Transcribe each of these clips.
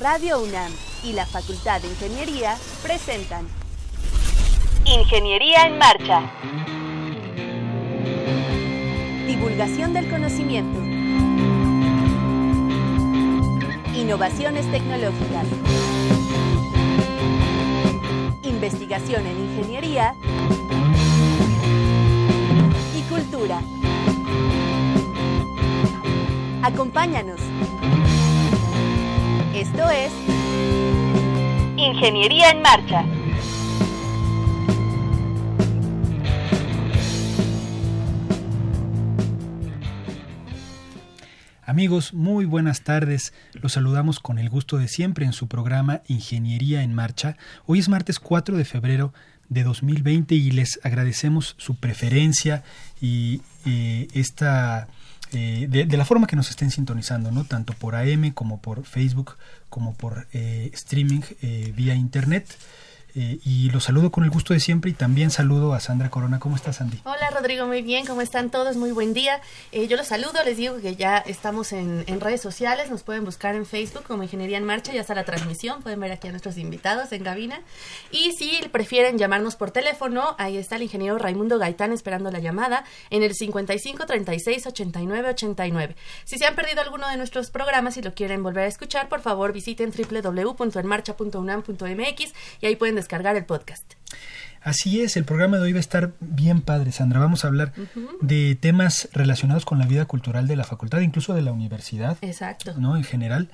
Radio UNAM y la Facultad de Ingeniería presentan Ingeniería en Marcha. Divulgación del conocimiento. Innovaciones tecnológicas. Investigación en ingeniería y cultura. Acompáñanos. Esto es Ingeniería en Marcha. Amigos, muy buenas tardes. Los saludamos con el gusto de siempre en su programa Ingeniería en Marcha. Hoy es martes 4 de febrero de 2020 y les agradecemos su preferencia y eh, esta eh, de, la forma que nos estén sintonizando, ¿no? Tanto por AM como por Facebook, como por eh, streaming vía internet. Eh, y los saludo con el gusto de siempre y también saludo a Sandra Corona. ¿Cómo estás, Sandy? Hola, Rodrigo, muy bien. ¿Cómo están todos? Muy buen día. Eh, yo los saludo, les digo que ya estamos en, redes sociales, nos pueden buscar en Facebook como Ingeniería en Marcha, ya está la transmisión, pueden ver aquí a nuestros invitados en cabina. Y si prefieren llamarnos por teléfono, ahí está el ingeniero Raimundo Gaitán esperando la llamada en el 55 36 89 89. Si se han perdido alguno de nuestros programas y lo quieren volver a escuchar, por favor visiten www.enmarcha.unam.mx y ahí pueden descargar el podcast. Así es, el programa de hoy va a estar bien padre, Sandra. Vamos a hablar de temas relacionados con la vida cultural de la facultad, incluso de la universidad. Exacto. ¿No? En general.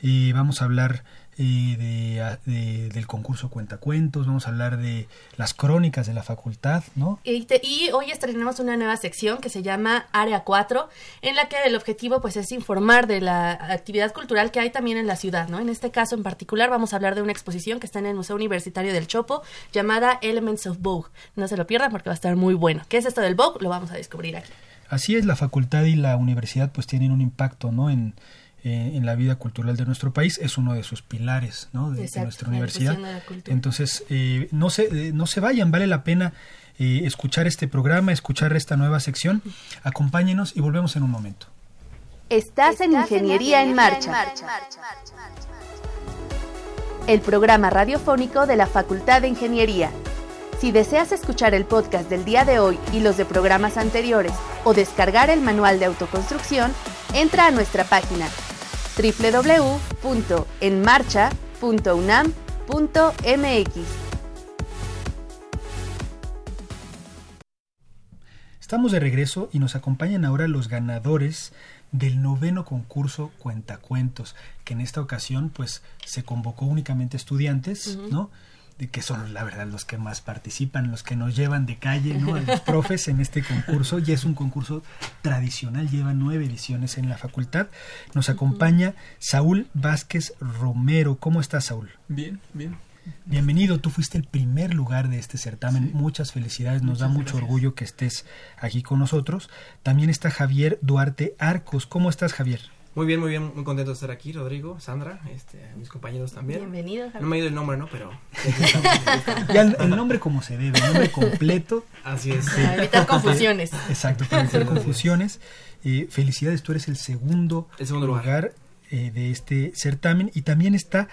Y vamos a hablar de, del concurso Cuentacuentos, vamos a hablar de las crónicas de la facultad, ¿no? Y, hoy estrenamos una nueva sección que se llama Área 4, en la que el objetivo pues es informar de la actividad cultural que hay también en la ciudad, ¿no? En este caso en particular vamos a hablar de una exposición que está en el Museo Universitario del Chopo llamada Elements of Vogue. No se lo pierdan porque va a estar muy bueno. ¿Qué es esto del Vogue? Lo vamos a descubrir aquí. Así es, la facultad y la universidad pues tienen un impacto, ¿no? En, eh, en la vida cultural de nuestro país, es uno de sus pilares ¿no? de, nuestra universidad. Entonces, eh, no, se, eh, no se vayan, vale la pena escuchar este programa, escuchar esta nueva sección. Acompáñenos y volvemos en un momento. Estás, en, Ingeniería en marcha. El programa radiofónico de la Facultad de Ingeniería. Si deseas escuchar el podcast del día de hoy y los de programas anteriores o descargar el manual de autoconstrucción, entra a nuestra página www.enmarcha.unam.mx. Estamos de regreso y nos acompañan ahora los ganadores del noveno concurso Cuentacuentos, que en esta ocasión pues se convocó únicamente estudiantes, ¿no? Que son la verdad los que más participan, los que nos llevan de calle, ¿no? A los profes en este concurso. Y es un concurso tradicional, lleva nueve ediciones en la facultad. Nos acompaña Saúl Vázquez Romero. ¿Cómo estás, Saúl? Bien, bien. Bienvenido, tú fuiste el primer lugar de este certamen. Muchas felicidades, nos da mucho orgullo que estés aquí con nosotros. También está Javier Duarte Arcos. ¿Cómo estás, Javier? Muy bien, muy bien, muy contento de estar aquí, Rodrigo, Sandra, este, mis compañeros también. Bienvenido. No me ha ido el nombre, ¿no? Pero... ya el, nombre como se debe, el nombre completo. Así es. Para evitar confusiones. Exacto, para evitar confusiones. Eh, felicidades, tú eres el segundo, lugar, eh, de este certamen. Y también está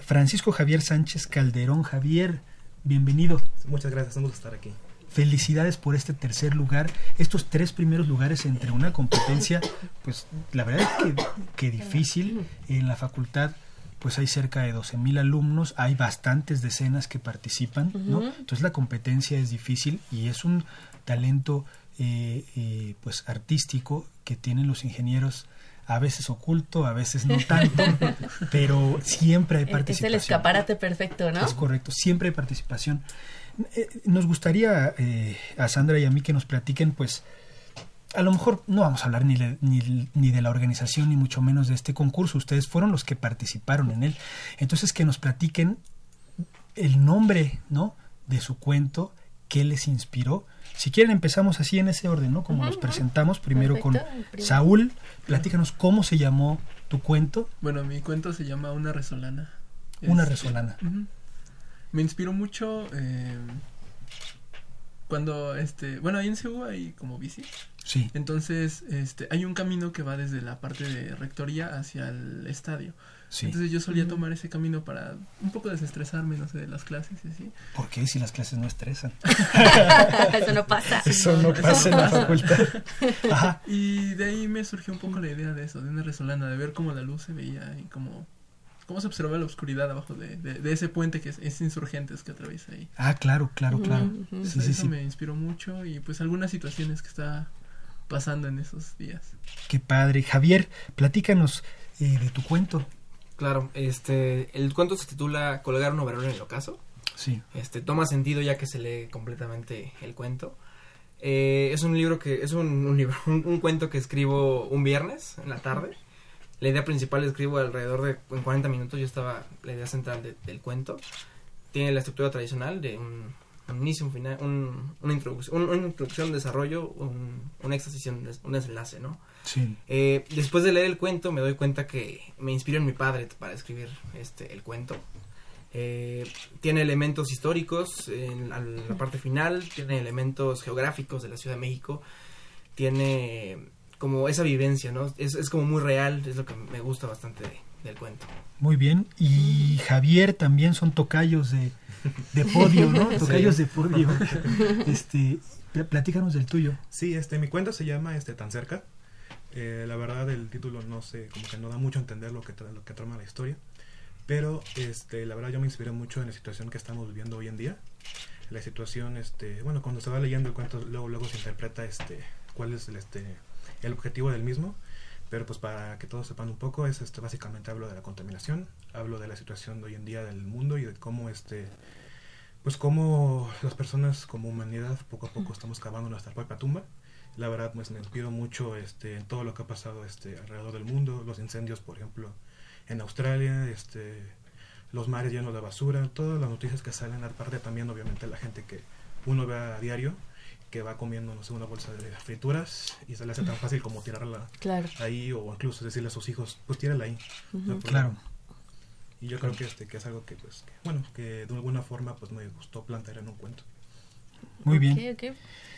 Francisco Javier Sánchez Calderón. Javier, bienvenido. Muchas gracias, un gusto estar aquí. Felicidades por este tercer lugar, estos tres primeros lugares entre una competencia, pues la verdad es que, difícil. En la facultad pues hay cerca de 12 mil alumnos, hay bastantes decenas que participan, ¿no? Entonces la competencia es difícil y es un talento eh, eh, pues artístico que tienen los ingenieros a veces oculto, a veces no tanto, pero siempre hay participación. Es el escaparate perfecto, ¿no? Es correcto, siempre hay participación. Eh, nos gustaría eh, a Sandra y a mí que nos platiquen, pues, a lo mejor no vamos a hablar ni, ni, ni, de la organización, ni mucho menos de este concurso. Ustedes fueron los que participaron en él. Entonces, que nos platiquen el nombre, ¿no? De su cuento, qué les inspiró. Si quieren, empezamos así en ese orden, ¿no? Como nos presentamos, primero con Saúl. Platícanos cómo se llamó tu cuento. Bueno, mi cuento se llama Una Resolana. Una Resolana me inspiró mucho eh, cuando, este, bueno, ahí en Cebu hay como bici. Sí. Entonces, este, hay un camino que va desde la parte de rectoría hacia el estadio. Sí. Entonces yo solía tomar ese camino para un poco desestresarme, no sé, de las clases y así. ¿Por qué si las clases no estresan? Eso no pasa. Eso no pasa en la facultad. Ajá. Y de ahí me surgió un poco la idea de eso, de una resolana, de ver cómo la luz se veía y cómo, cómo se observaba la oscuridad abajo de, de, de ese puente que es, es Insurgentes que atraviesa ahí. Ah, claro, claro, claro. Ujú. Eso, Sí, sí, eso sí. me inspiró mucho y pues algunas situaciones que está pasando en esos días. Qué padre. Javier, platícanos eh, de tu cuento. Claro, este, el cuento se titula Colgar un overol en el ocaso. Sí. Este, toma sentido ya que se lee completamente el cuento. Eh, es un libro que, es un, un libro, un, un cuento que escribo un viernes en la tarde. La idea principal la escribo alrededor de en 40 minutos, yo estaba la idea central de- del cuento. Tiene la estructura tradicional de un, un inicio, un final, un- una, introducción, un- una introducción, desarrollo, un, una exposición, un desenlace, ¿no? Sí. Eh, después de leer el cuento me doy cuenta que me inspiró en mi padre para escribir este el cuento. Eh, tiene elementos históricos en la, la parte final, tiene elementos geográficos de la Ciudad de México, tiene como esa vivencia, ¿no? Es, es como muy real, es lo que me gusta bastante de- del cuento. Muy bien. Y Javier también son tocayos de, de podio, ¿no? Tocayos de podio. Este, pl- platícanos del tuyo. Sí, este, mi cuento se llama este, Tan Cerca. Eh, la verdad, el título no sé, como que no da mucho a entender lo que, tra- lo que trama la historia. Pero, este, la verdad, yo me inspiré mucho en la situación que estamos viviendo hoy en día. La situación, este, bueno, cuando se va leyendo el cuento, luego, luego se interpreta, este, cuál es el, este, el objetivo del mismo. Pero, pues, para que todos sepan un poco, es, este, básicamente hablo de la contaminación, hablo de la situación de hoy en día del mundo y de cómo, este, pues cómo las personas como humanidad poco a poco estamos cavando nuestra propia tumba. La verdad, pues me inspiro mucho este, en todo lo que ha pasado este, alrededor del mundo, los incendios, por ejemplo, en Australia, este, los mares llenos de basura, todas las noticias que salen, aparte también obviamente la gente que uno ve a diario, que va comiendo, no sé, una bolsa de frituras y se le hace tan fácil como tirarla Claro. ahí o incluso decirle a sus hijos, pues tírala ahí. no Claro. Y yo creo que este que es algo que pues que, bueno, que de alguna forma pues me gustó plantear en un cuento. Muy bien. Ok, ok.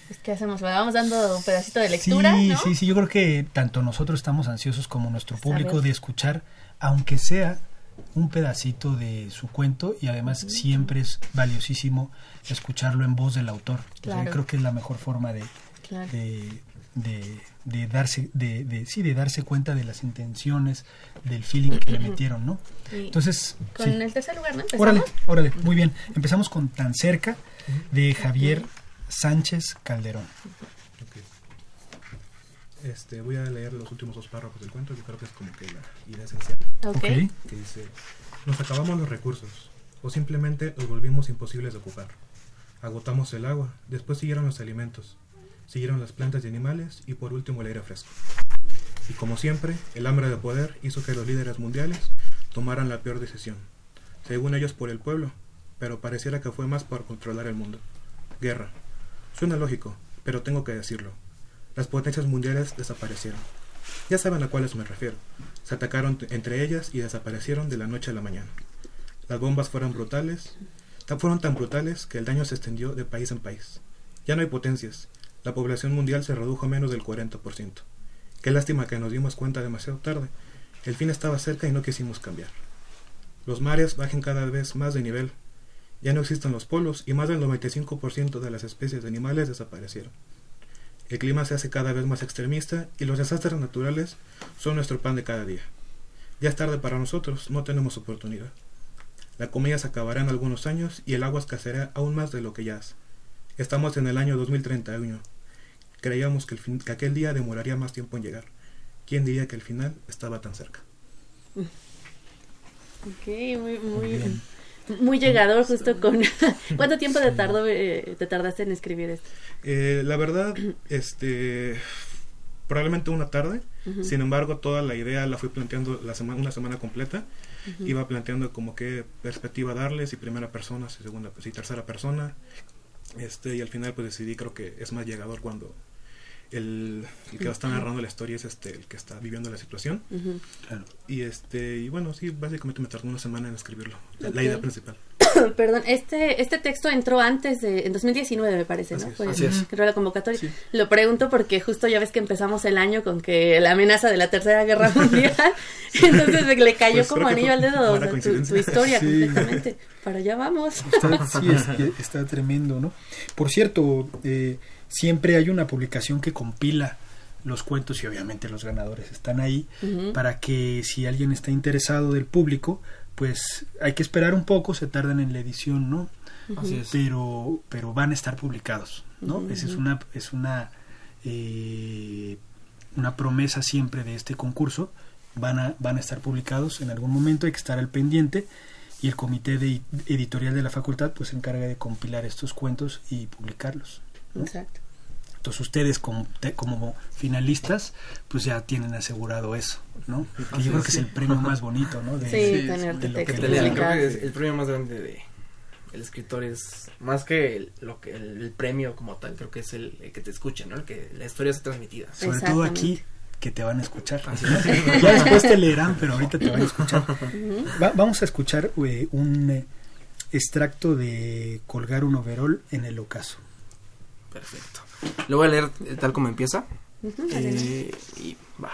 Pues, ¿Qué hacemos? Vamos dando un pedacito de lectura, sí, ¿no? sí, sí, yo creo que tanto nosotros estamos ansiosos como nuestro público Saber. de escuchar, aunque sea un pedacito de su cuento y además siempre es valiosísimo escucharlo en voz del autor. O sea, Claro. creo que es la mejor forma de, Claro. de, de, de darse de, de- sí de darse cuenta de las intenciones del feeling que le metieron no Y entonces con sí. el tercer lugar, ¿no? ¿Empezamos? órale órale muy bien empezamos con tan cerca de Javier Sánchez Calderón. Este, voy a leer los últimos dos párrafos del cuento, que creo que es como que la idea esencial, Ok. Ok. que dice, nos acabamos los recursos, o simplemente los volvimos imposibles de ocupar. Agotamos el agua, después siguieron los alimentos, siguieron las plantas y animales, y por último el aire fresco. Y como siempre, el hambre de poder hizo que los líderes mundiales tomaran la peor decisión, según ellos por el pueblo, pero pareciera que fue más por controlar el mundo. Guerra. Suena lógico, pero tengo que decirlo. Las potencias mundiales desaparecieron. Ya saben a cuáles me refiero. Se atacaron entre ellas y desaparecieron de la noche a la mañana. Las bombas fueron brutales, ta- fueron tan brutales que el daño se extendió de país en país. Ya no hay potencias. La población mundial se redujo a menos del 40%. Qué lástima que nos dimos cuenta demasiado tarde. El fin estaba cerca y no quisimos cambiar. Los mares bajen cada vez más de nivel. Ya no existen los polos y más del 95% de las especies de animales desaparecieron. El clima se hace cada vez más extremista y los desastres naturales son nuestro pan de cada día. Ya es tarde para nosotros, no tenemos oportunidad. La comida se acabará en algunos años y el agua escaseará aún más de lo que ya hace. Estamos en el año 2031. Creíamos que, el fin- que aquel día demoraría más tiempo en llegar. ¿Quién diría que el final estaba tan cerca? Ok, muy, muy, bien. Muy llegador justo con... ¿Cuánto tiempo te, tardó, eh, te tardaste en escribir esto? Eh, la verdad, este, probablemente una tarde. Sin embargo, toda la idea la fui planteando la semana, una semana completa. Iba planteando como qué perspectiva darle, si primera persona, si segunda, si tercera persona. Este, y al final pues decidí, creo que es más llegador cuando el, el que está narrando la historia es este el que está viviendo la situación. Claro Y este, y bueno, sí, básicamente me tardó una semana en escribirlo. La, idea principal. Perdón, este, este texto entró antes de, en 2019 me parece, ¿no? Así es. Fue, Así es. creo la convocatoria. Sí. Lo pregunto porque justo ya ves que empezamos el año con que la amenaza de la Tercera Guerra Mundial, entonces le cayó Pues como anillo al dedo o sea, tu, historia Sí. completamente. Para allá vamos. Está, sí, es- está tremendo, ¿no? Por cierto, eh, siempre hay una publicación que compila los cuentos y obviamente los ganadores están ahí para que si alguien está interesado del público, pues hay que esperar un poco, se tardan en la edición, ¿no? Así es. Pero, pero van a estar publicados, ¿no? Esa es una, es una, eh, una promesa siempre de este concurso. Van a, van a estar publicados en algún momento, hay que estar al pendiente y el comité de editorial de la facultad pues se encarga de compilar estos cuentos y publicarlos. ¿no? Exacto. Entonces ustedes como, te- como finalistas pues ya tienen asegurado eso, ¿no? Que yo creo es. que es el premio más bonito, ¿no? De, Sí, sí, tener de que te El, el- publicado. creo que es el premio más grande de el escritor es más que el, lo que el, el premio como tal creo que es el, el que te escuchen no el que la historia sea transmitida Sobre todo aquí que te van a escuchar. Así ¿no? Ya después te leerán, pero ahorita te van a escuchar. Va- vamos a escuchar eh, un eh, extracto de Colgar un overol en el ocaso. perfecto lo voy a leer tal como empieza. Eh, y va.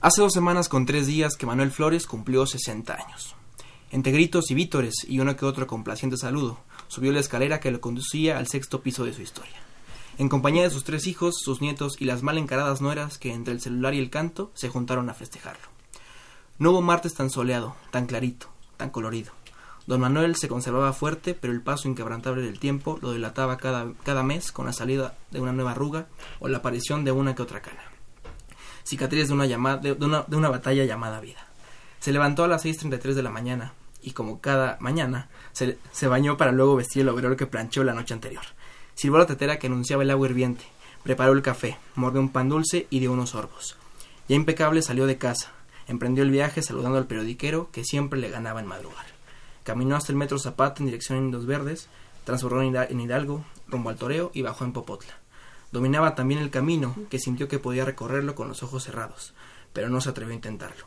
Hace dos semanas con tres días que Manuel Flores cumplió 60 años. Entre gritos y vítores y uno que otro complaciente saludo, subió la escalera que lo conducía al sexto piso de su historia. En compañía de sus tres hijos, sus nietos y las mal encaradas nueras que entre el celular y el canto se juntaron a festejarlo. No hubo martes tan soleado, tan clarito, tan colorido. Don Manuel se conservaba fuerte, pero el paso inquebrantable del tiempo lo delataba cada, cada mes con la salida de una nueva arruga o la aparición de una que otra cana. Cicatriz de una, llamada, de, una batalla llamada vida. Se levantó a las 6.33 de la mañana y como cada mañana se, se bañó para luego vestir el overol que planchó la noche anterior. Sirvió la tetera que anunciaba el agua hirviente, preparó el café, mordió un pan dulce y dio unos sorbos. Ya impecable salió de casa, emprendió el viaje saludando al periodiquero que siempre le ganaba en madrugar. Caminó hasta el metro Zapata en dirección a Indios Verdes, transbordó en Hida- en Hidalgo, rumbo al Toreo y bajó en Popotla. Dominaba también el camino, que sintió que podía recorrerlo con los ojos cerrados, pero no se atrevió a intentarlo.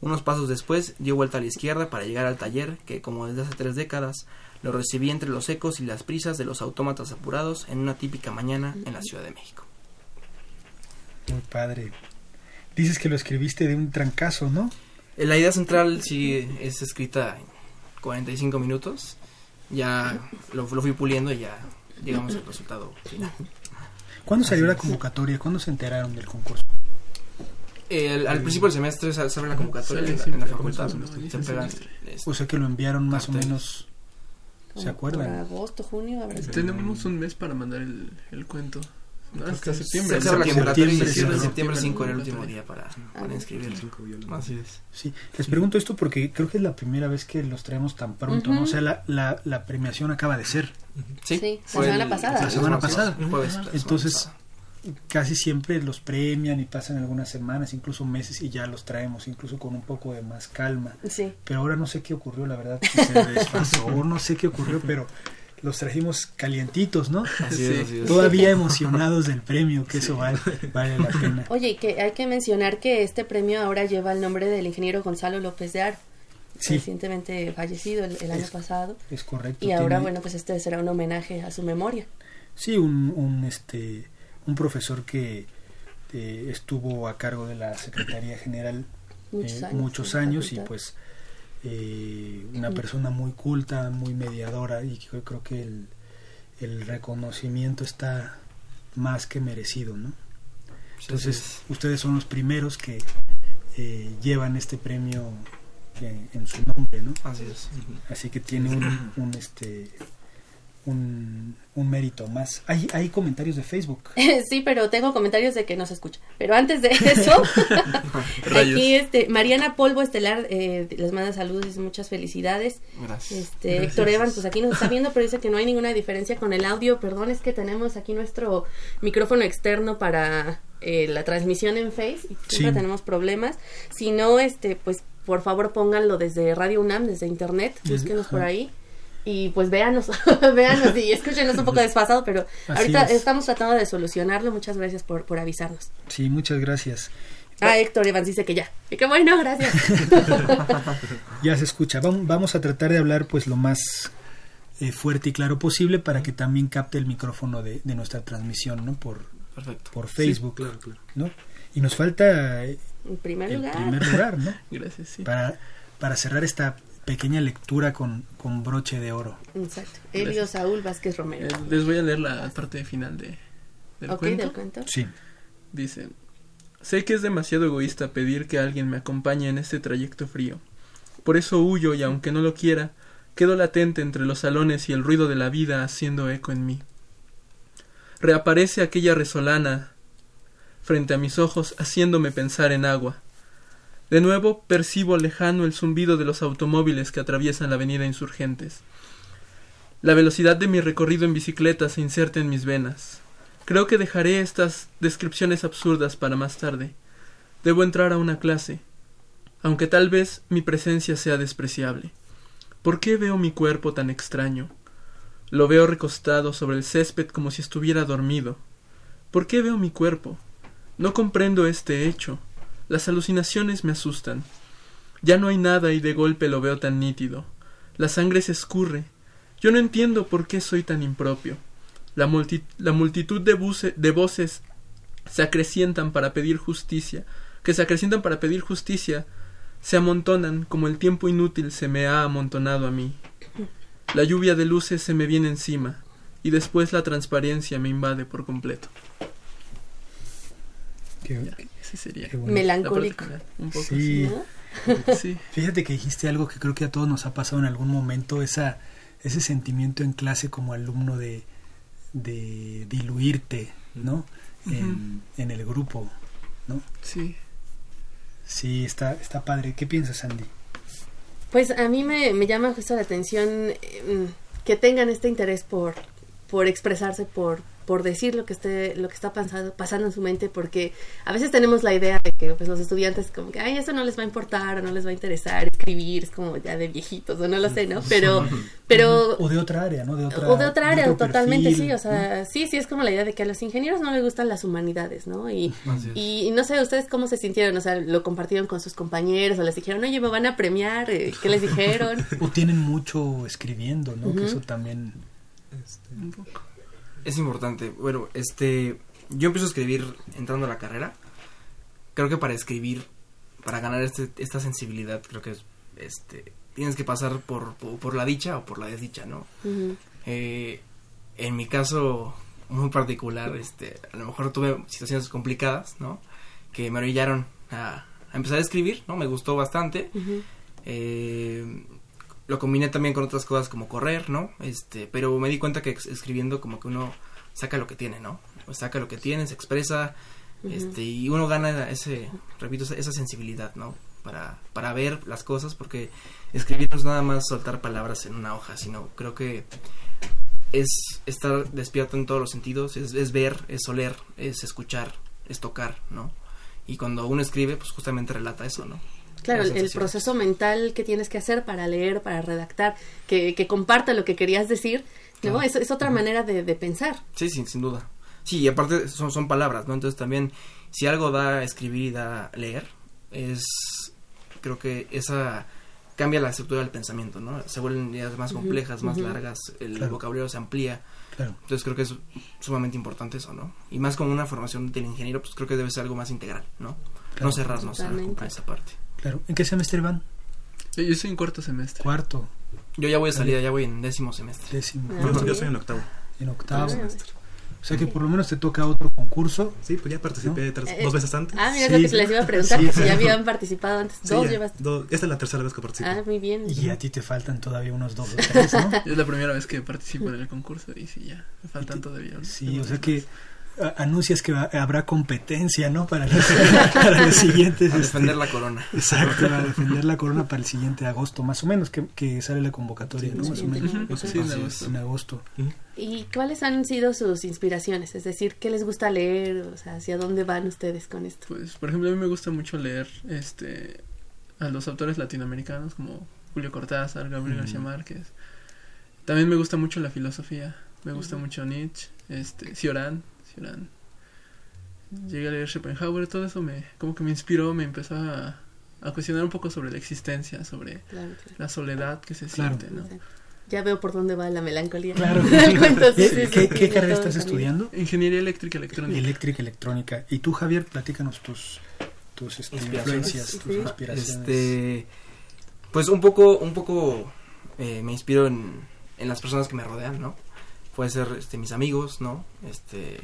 Unos pasos después dio vuelta a la izquierda para llegar al taller que, como desde hace tres décadas, lo recibía entre los ecos y las prisas de los autómatas apurados en una típica mañana en la Ciudad de México. Muy padre. Dices que lo escribiste de un trancazo, ¿no? Eh, La idea central sí es escrita 45 minutos. Ya lo, lo fui puliendo y ya llegamos al resultado final. ¿Cuándo salió la convocatoria? ¿Cuándo se enteraron del concurso? El- al principio del semestre sa- sale la convocatoria en la, en facultad. Se pegan. Sí, este, O sea que lo enviaron más o menos. ¿Se acuerdan? Por agosto, junio. Tenemos un mes para mandar el, el cuento. No, hasta se septiembre. la septiembre, septiembre, sí. septiembre 5 era el último día para, para Ah. inscribir. Cinco violas. Así es. Sí, les pregunto esto porque creo que es la primera vez que los traemos tan pronto, ¿no? O sea, la, la, la premiación acaba de ser. Sí, Sí, la semana el- pasada. La semana pasada. jueves, Entonces, pasada. casi siempre los premian y pasan algunas semanas, incluso meses, y ya los traemos, incluso con un poco de más calma. Sí. Pero ahora no sé qué ocurrió, la verdad, si se desfasó, no sé qué ocurrió, pero los trajimos calientitos, ¿no? Así es, así es. Todavía emocionados del premio, que eso vale, vale la pena. Oye, y que hay que mencionar que este premio ahora lleva el nombre del ingeniero Gonzalo López de Aro, Sí, recientemente fallecido el, el año Es- pasado. es correcto. Y ahora, tiene- bueno, pues este será un homenaje a su memoria. Sí, un, un, este, un profesor que eh, estuvo a cargo de la Secretaría General Muchos eh, años. muchos años y pues eh, una persona muy culta, muy mediadora y yo creo que el, el reconocimiento está más que merecido, ¿no? Entonces, ustedes son los primeros que eh, llevan este premio en, en su nombre, ¿no? Así es. Así que tiene un, un, este un, un mérito más. Hay, hay comentarios de Facebook. Sí, pero tengo comentarios de que no se escucha. Pero antes de eso, aquí este Mariana Polvo Estelar eh, les manda saludos y dice muchas felicidades. Gracias. Este Gracias. Héctor Evans, pues aquí nos está viendo, pero dice que no hay ninguna diferencia con el audio. Perdón, es que tenemos aquí nuestro micrófono externo para eh, la transmisión en Face y siempre Sí. tenemos problemas. Si no, este, pues por favor pónganlo desde Radio UNAM, desde internet, búsquenos por ahí. Y pues véanos, véanos y escúchenos un poco desfasado, pero Así ahorita es. estamos tratando de solucionarlo. Muchas gracias por, por avisarnos. Sí, muchas gracias. Ah, Héctor Evans dice que ya. Y que bueno, gracias. Ya se escucha. Vam- Vamos a tratar de hablar pues lo más eh, fuerte y claro posible para que también capte el micrófono de, de nuestra transmisión, ¿no? Por, Perfecto. por Facebook, claro, claro. ¿no? Y nos falta eh, En primer el lugar. primer lugar, ¿no? Gracias, sí. Para, para cerrar esta pequeña lectura con, con broche de oro. Exacto. Elio Saúl Vázquez Romero. Eh, les voy a leer la parte final de, del ok, cuento. del cuento. Sí. Dice, sé que es demasiado egoísta pedir que alguien me acompañe en este trayecto frío. Por eso huyo y aunque no lo quiera, quedo latente entre los salones y el ruido de la vida haciendo eco en mí. Reaparece aquella resolana frente a mis ojos haciéndome pensar en agua. De nuevo percibo lejano el zumbido de los automóviles que atraviesan la avenida Insurgentes. La velocidad de mi recorrido en bicicleta se inserta en mis venas. Creo que dejaré estas descripciones absurdas para más tarde. Debo entrar a una clase, aunque tal vez mi presencia sea despreciable. ¿Por qué veo mi cuerpo tan extraño? Lo veo recostado sobre el césped como si estuviera dormido. ¿Por qué veo mi cuerpo? No comprendo este hecho. Las alucinaciones me asustan. Ya no hay nada y de golpe lo veo tan nítido. La sangre se escurre. Yo no entiendo por qué soy tan impropio. La, multi- la multitud de, de voces se acrecientan para pedir justicia, que se acrecientan para pedir justicia, se amontonan como el tiempo inútil se me ha amontonado a mí. La lluvia de luces se me viene encima, y después la transparencia me invade por completo. Qué- Ya, ese sería. qué bonito. Melancólico. Un poco. Sí. ¿no? Sí. Fíjate que dijiste algo que creo que a todos nos ha pasado en algún momento, esa, ese sentimiento en clase como alumno de, de diluirte, ¿no? En, en el grupo, ¿no? Sí. Sí, está, está padre. ¿Qué piensas, Andy? Pues a mí me, me llama justo la atención eh, que tengan este interés por, por expresarse, por, por decir lo que esté, lo que está pasando, pasando en su mente, porque a veces tenemos la idea de que pues los estudiantes como que ay eso no les va a importar o no les va a interesar escribir, es como ya de viejitos o no lo sé, ¿no? Pero, pero O de otra área, ¿no? De otra, o de otra área, otro totalmente perfil, sí, o sea, sí, sí es como la idea de que a los ingenieros no les gustan las humanidades, ¿no? Y, y, y no sé, ustedes cómo se sintieron, o sea, lo compartieron con sus compañeros o les dijeron, oye, me van a premiar, eh, ¿qué les dijeron? O tienen mucho escribiendo, ¿no? Que eso también... Este, Un poco. Es importante. Bueno, este. Yo empiezo a escribir entrando a la carrera. Creo que para escribir, para ganar este, esta sensibilidad, creo que es, este, tienes que pasar por, por, por la dicha o por la desdicha, ¿no? Eh, en mi caso muy particular, este, a lo mejor tuve situaciones complicadas, ¿no? Que me orillaron a, a empezar a escribir, ¿no? Me gustó bastante. Eh, lo combiné también con otras cosas como correr, ¿no? Este, pero me di cuenta que escribiendo como que uno saca lo que tiene, ¿no? O saca lo que tiene, se expresa, este, y uno gana ese, repito, esa, esa sensibilidad, ¿no? Para, para ver las cosas, porque escribir no es nada más soltar palabras en una hoja, sino creo que es estar despierto en todos los sentidos, es, es ver, es oler, es escuchar, es tocar, ¿no? Y cuando uno escribe, pues justamente relata eso, ¿no? Claro, el, proceso mental que tienes que hacer para leer, para redactar, que, que comparta lo que querías decir, ¿no? Claro. Es, es otra manera de, de pensar. Sí, sí, sin duda. Sí, y aparte son, son palabras, ¿no? Entonces también, si algo da a escribir y da a leer, es, creo que esa cambia la estructura del pensamiento, ¿no? Se vuelven ideas más complejas, más largas, el Claro. vocabulario se amplía. Claro. Entonces creo que es sumamente importante eso, ¿no? Y más como una formación del ingeniero, pues creo que debe ser algo más integral, ¿no? Claro. No cerrarnos a esa parte. Claro. ¿En qué semestre van? Yo yo estoy en cuarto semestre. Cuarto, Yo ya voy a salir, ya voy en décimo semestre. décimo, Ah, yo, soy en octavo. en octavo. O sea que por lo menos te toca otro concurso. Sí, pues ya participé tres- Eh, dos veces antes. Ah, mira, Sí. es lo que les iba a preguntar, Sí, que sí. si ya habían participado antes. Sí, Dos ya, llevas. do- esta es la tercera vez que participo. Ah, muy bien. Y a ti te faltan todavía unos dos o tres, ¿no? Es la primera vez que participo en el concurso y sí, ya, me faltan todavía. Sí, o sea que anuncias que va- habrá competencia, ¿no? Para los, para los siguientes. A este, defender la corona. Exacto, a defender la corona para el siguiente agosto, más o menos, que, que sale la convocatoria, ¿no? Sí, Más o menos. sí, en agosto. En agosto. ¿Y cuáles han sido sus inspiraciones? Es decir, ¿qué les gusta leer? O sea, ¿hacia dónde van ustedes con esto? Pues, por ejemplo, a mí me gusta mucho leer este a los autores latinoamericanos como Julio Cortázar, Gabriel. García Márquez. También me gusta mucho la filosofía. Me gusta mucho Nietzsche, este, Cioran, Llegué a leer Schopenhauer, todo eso me como que me inspiró, me empezó a, a cuestionar un poco sobre la existencia, sobre Claro, claro. la soledad que se Claro. siente, ¿no? Ya veo por dónde va la melancolía. Claro. Sí, ¿Qué, sí, sí, qué- sí, qué de carrera estás también. estudiando? Ingeniería eléctrica electrónica. Eléctrica, electrónica. Y tú, Javier, platícanos tus, tus este, influencias, tus Sí. inspiraciones. Este, pues un poco, un poco eh, me inspiro en, en las personas que me rodean, ¿no? Puede ser este, mis amigos, ¿no? Este,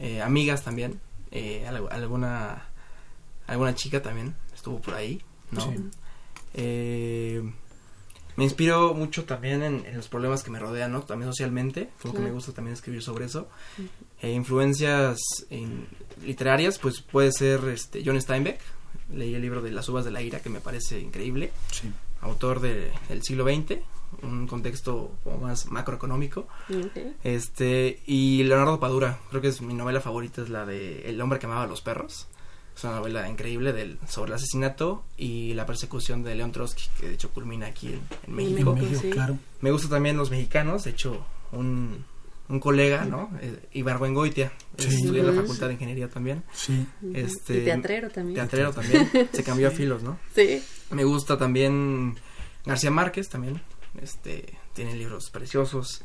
eh, amigas también, eh, al- alguna, alguna chica también estuvo por ahí, ¿no? Sí. Eh, me inspiro mucho también en, en los problemas que me rodean, ¿no? También socialmente, como que me gusta también escribir sobre eso. Eh, influencias en- literarias, pues puede ser este John Steinbeck. Leí el libro de Las uvas de la ira que me parece increíble. Sí. Autor de- del siglo XX, un contexto como más macroeconómico. Este, y Leonardo Padura, creo que es mi novela favorita, es la de El hombre que amaba a los perros. Es una novela increíble del, sobre el asesinato y la persecución de León Trotsky, que de hecho culmina aquí en, México. En México, México, sí. claro. Me gustan también los mexicanos, de hecho, un, un colega, ¿no? Eh, Ibargüengoitia, Sí. estudió en la Ujú. Facultad de Ingeniería también. Sí. Este, y teatrero también. Teatrero también, se cambió a filos, ¿no? Sí. Me gusta también García Márquez también, este, tiene libros preciosos.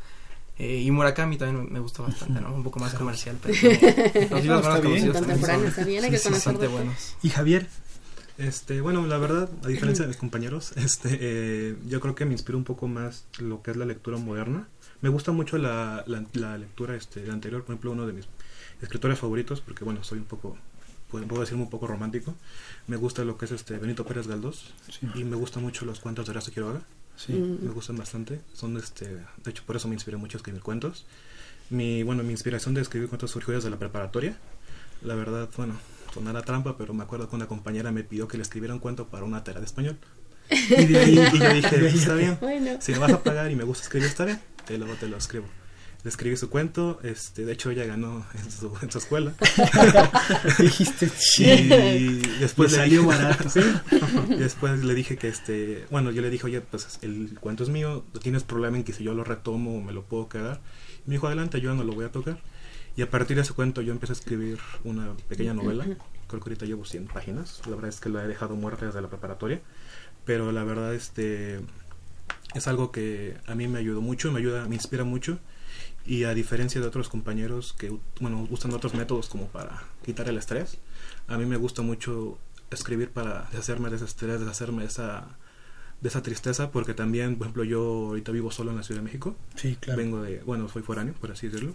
Eh, y Murakami también me- gusta bastante, ¿no? Un poco más comercial, pero los libros bien. también hay que sí, conocer bastante buenos. Y Javier, Este, bueno, la verdad, a diferencia de mis compañeros, este, eh, yo creo que me inspira un poco más lo que es la lectura moderna. Me gusta mucho la, la, la lectura este, anterior, por ejemplo, uno de mis escritores favoritos, porque bueno, soy un poco, puedo puedo decirme un poco romántico. Me gusta lo que es este Benito Pérez Galdós sí, y me gustan mucho los cuentos de Horacio Quiroga. Sí. Mm. Me gustan bastante. Son este, de hecho por eso me inspiré mucho a escribir cuentos. Mi, bueno, mi inspiración de escribir cuentos surgió desde la preparatoria. La verdad, bueno, sonará trampa, pero me acuerdo que una compañera me pidió que le escribiera un cuento para una tarea de español. Y de ahí, y yo dije, está bien, Bueno. si me vas a pagar y me gusta escribir, está bien, y luego te lo escribo. Le escribí su cuento, este, de hecho ella ganó en su, en su escuela. dijiste, sí. Y después Le salió dije- barato. Sí. Y después le dije que este, bueno, yo le dije, oye, pues el cuento es mío, ¿tienes problema en que si yo lo retomo me lo puedo quedar? Y me dijo, adelante, yo no lo voy a tocar. Y a partir de ese cuento yo empecé a escribir una pequeña novela. Creo que ahorita llevo 100 páginas. La verdad es que la he dejado muerta desde la preparatoria. Pero la verdad este es algo que a mí me ayudó mucho, me ayuda, me inspira mucho. Y a diferencia de otros compañeros que bueno, usan otros métodos como para quitar el estrés, a mí me gusta mucho escribir para deshacerme de ese estrés, deshacerme de esa, de esa tristeza, porque también, por ejemplo, yo ahorita vivo solo en la Ciudad de México, Sí, claro. vengo de, bueno, soy foráneo, por así decirlo,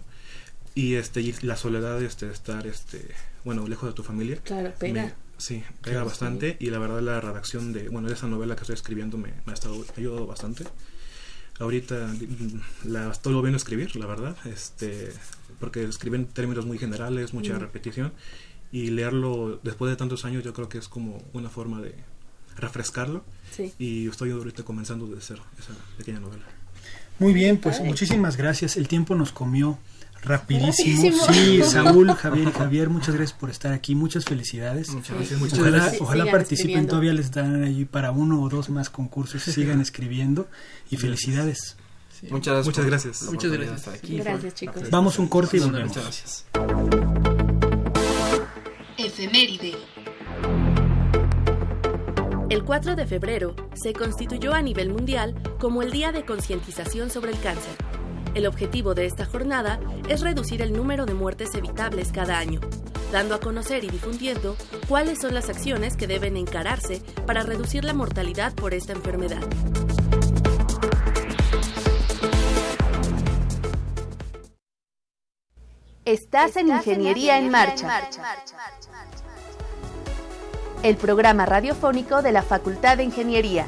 y este y la soledad este, de estar, este, bueno, lejos de tu familia, Claro, pega. me- sí, pega bastante, y la verdad la redacción de, bueno, de esa novela que estoy escribiendo me, me ha estado, me ha ayudado bastante. Ahorita la estoy volviendo a escribir, la verdad, este, porque escribí en términos muy generales, mucha Mm. repetición, y leerlo después de tantos años yo creo que es como una forma de refrescarlo, Sí. y estoy ahorita comenzando de cero esa pequeña novela. Muy bien, pues muchísimas gracias. El tiempo nos comió rapidísimo. Rapidísimo. Sí, Saúl, Javier y Javier, muchas gracias por estar aquí. Muchas felicidades. Muchas gracias. Muchas Ojalá, gracias. ojalá Sigan participen, escribiendo. todavía les dan ahí para uno o dos más concursos, sigan escribiendo y felicidades. Sí. Muchas gracias. Muchas gracias. Muchas gracias. estar aquí, Gracias, chicos. Vamos un corte y volvemos. Muchas gracias. Efeméride. El 4 de febrero se constituyó a nivel mundial como el Día de Concientización sobre el Cáncer. El objetivo de esta jornada es reducir el número de muertes evitables cada año, dando a conocer y difundiendo cuáles son las acciones que deben encararse para reducir la mortalidad por esta enfermedad. Estás en Ingeniería en Marcha, el programa radiofónico de la Facultad de Ingeniería.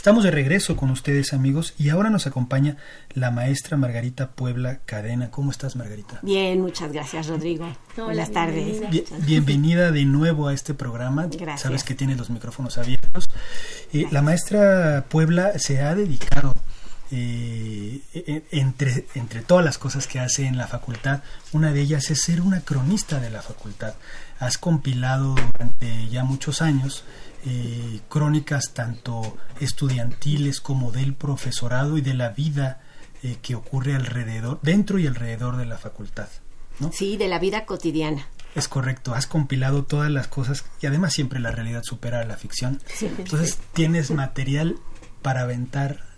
Estamos de regreso con ustedes amigos y ahora nos acompaña la maestra Margarita Puebla Cadena. ¿Cómo estás Margarita? Bien, muchas gracias, Rodrigo. Hola, Buenas tardes. bienvenida. Bien- bienvenida de nuevo a este programa. Gracias. Sabes que tienes los micrófonos abiertos. Eh, la maestra Puebla se ha dedicado eh, entre, entre todas las cosas que hace en la facultad, una de ellas es ser una cronista de la facultad. Has compilado durante ya muchos años eh, crónicas tanto estudiantiles como del profesorado y de la vida eh, que ocurre alrededor, dentro y alrededor de la facultad. ¿no? Sí, de la vida cotidiana. Es correcto, has compilado todas las cosas y además siempre la realidad supera a la ficción. Entonces tienes material para aventar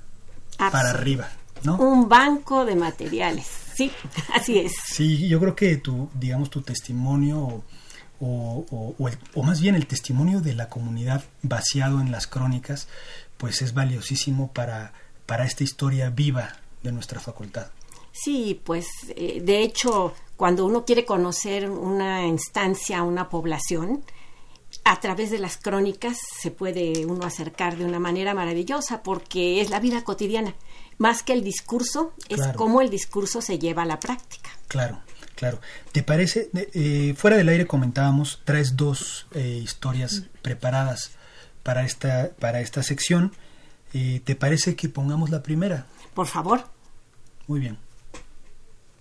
para arriba, ¿no? Un banco de materiales. Sí, así es. Sí, yo creo que tu, digamos, tu testimonio o, o, o- o el- o más bien el testimonio de la comunidad vaciado en las crónicas, pues es valiosísimo para, para esta historia viva de nuestra facultad. Sí, pues eh, de hecho, cuando uno quiere conocer una instancia, una población, a través de las crónicas se puede uno acercar de una manera maravillosa porque es la vida cotidiana. Más que el discurso, es Claro. cómo el discurso se lleva a la práctica. Claro, claro. ¿Te parece? Eh, eh, fuera del aire comentábamos, traes dos eh, historias preparadas para esta, para esta sección. Eh, ¿Te parece que pongamos la primera? Por favor. Muy bien.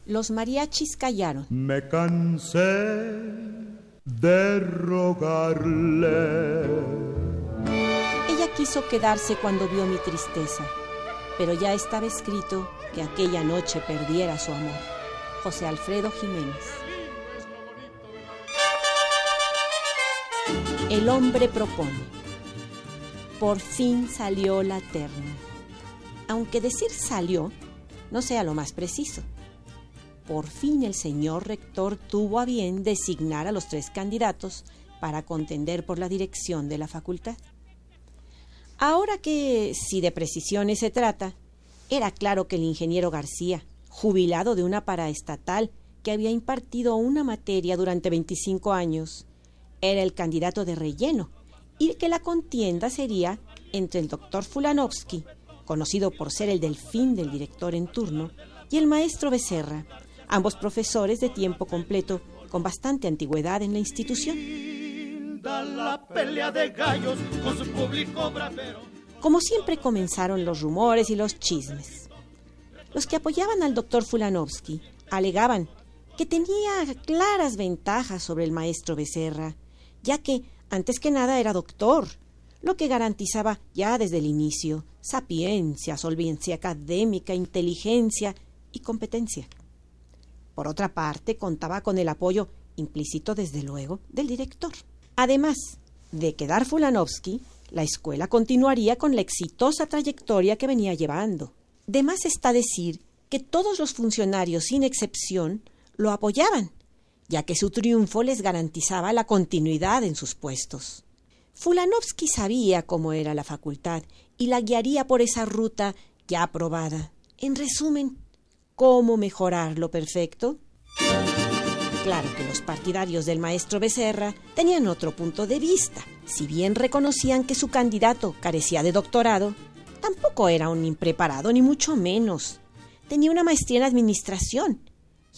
Los mariachis callaron. Me cansé de rogarle. Ella quiso quedarse cuando vio mi tristeza, pero ya estaba escrito que aquella noche perdiera su amor. José Alfredo Jiménez. El hombre propone. Por fin salió la terna. Aunque decir salió no sea lo más preciso. Por fin el señor rector tuvo a bien designar a los tres candidatos para contender por la dirección de la facultad. Ahora que, si de precisiones se trata, era claro que el ingeniero García, jubilado de una paraestatal que había impartido una materia durante 25 años, era el candidato de relleno y que la contienda sería entre el doctor Fulanovsky, conocido por ser el delfín del director en turno, y el maestro Becerra, ambos profesores de tiempo completo con bastante antigüedad en la institución. Da la pelea de gallos con su público bravero. Como siempre comenzaron los rumores y los chismes. Los que apoyaban al doctor Fulanovsky alegaban que tenía claras ventajas sobre el maestro Becerra, ya que, antes que nada, era doctor, lo que garantizaba ya desde el inicio sapiencia, solvencia académica, inteligencia y competencia. Por otra parte, contaba con el apoyo, implícito desde luego, del director. Además de quedar Fulanovsky, la escuela continuaría con la exitosa trayectoria que venía llevando. De más está decir que todos los funcionarios, sin excepción, lo apoyaban, ya que su triunfo les garantizaba la continuidad en sus puestos. Fulanovsky sabía cómo era la facultad y la guiaría por esa ruta ya aprobada. En resumen, ¿cómo mejorar lo perfecto? Claro que los partidarios del maestro Becerra tenían otro punto de vista. Si bien reconocían que su candidato carecía de doctorado, tampoco era un impreparado, ni mucho menos. Tenía una maestría en administración.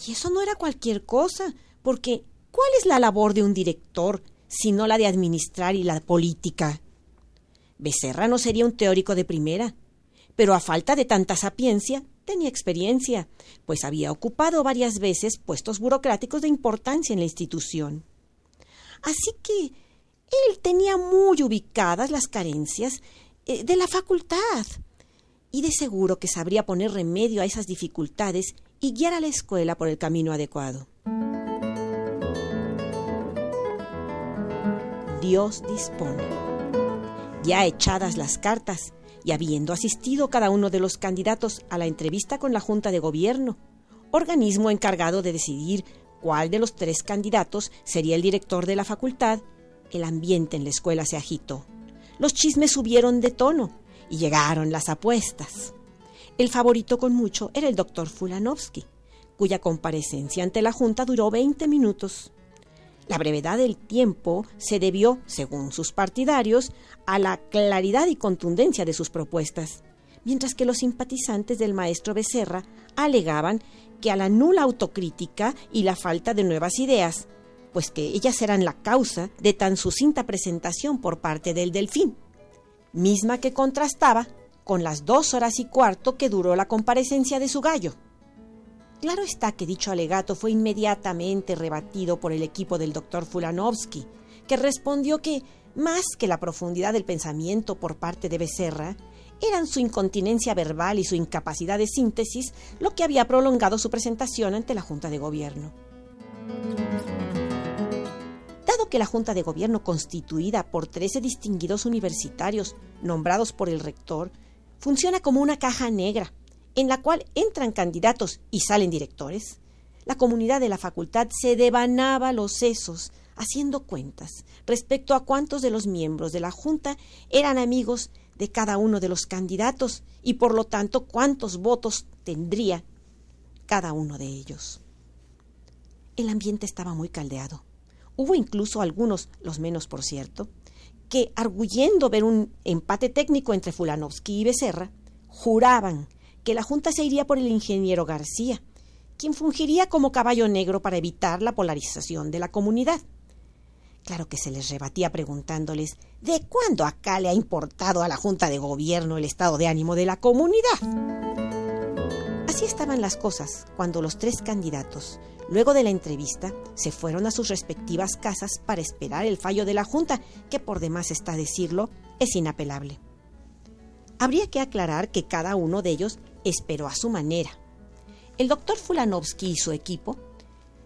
Y eso no era cualquier cosa, porque ¿cuál es la labor de un director sino la de administrar y la política? Becerra no sería un teórico de primera, pero a falta de tanta sapiencia, tenía experiencia, pues había ocupado varias veces puestos burocráticos de importancia en la institución. Así que él tenía muy ubicadas las carencias eh, de la facultad y de seguro que sabría poner remedio a esas dificultades y guiar a la escuela por el camino adecuado. Dios dispone. Ya echadas las cartas, y habiendo asistido cada uno de los candidatos a la entrevista con la Junta de Gobierno, organismo encargado de decidir cuál de los tres candidatos sería el director de la facultad, el ambiente en la escuela se agitó. Los chismes subieron de tono y llegaron las apuestas. El favorito con mucho era el doctor Fulanovsky, cuya comparecencia ante la Junta duró 20 minutos. La brevedad del tiempo se debió, según sus partidarios, a la claridad y contundencia de sus propuestas, mientras que los simpatizantes del maestro Becerra alegaban que a la nula autocrítica y la falta de nuevas ideas, pues que ellas eran la causa de tan sucinta presentación por parte del delfín, misma que contrastaba con las dos horas y cuarto que duró la comparecencia de su gallo. Claro está que dicho alegato fue inmediatamente rebatido por el equipo del doctor Fulanovsky, que respondió que, más que la profundidad del pensamiento por parte de Becerra, eran su incontinencia verbal y su incapacidad de síntesis lo que había prolongado su presentación ante la Junta de Gobierno. Dado que la Junta de Gobierno constituida por 13 distinguidos universitarios nombrados por el rector funciona como una caja negra en la cual entran candidatos y salen directores, la comunidad de la facultad se devanaba los sesos haciendo cuentas respecto a cuántos de los miembros de la Junta eran amigos de cada uno de los candidatos y por lo tanto cuántos votos tendría cada uno de ellos. El ambiente estaba muy caldeado. Hubo incluso algunos, los menos por cierto, que, arguyendo ver un empate técnico entre Fulanovsky y Becerra, juraban que la Junta se iría por el ingeniero García, quien fungiría como caballo negro para evitar la polarización de la comunidad. Claro que se les rebatía preguntándoles ¿de cuándo acá le ha importado a la Junta de Gobierno el estado de ánimo de la comunidad? Así estaban las cosas cuando los tres candidatos, luego de la entrevista, se fueron a sus respectivas casas para esperar el fallo de la Junta, que por demás está decirlo, es inapelable. Habría que aclarar que cada uno de ellos esperó a su manera. El doctor Fulanovsky y su equipo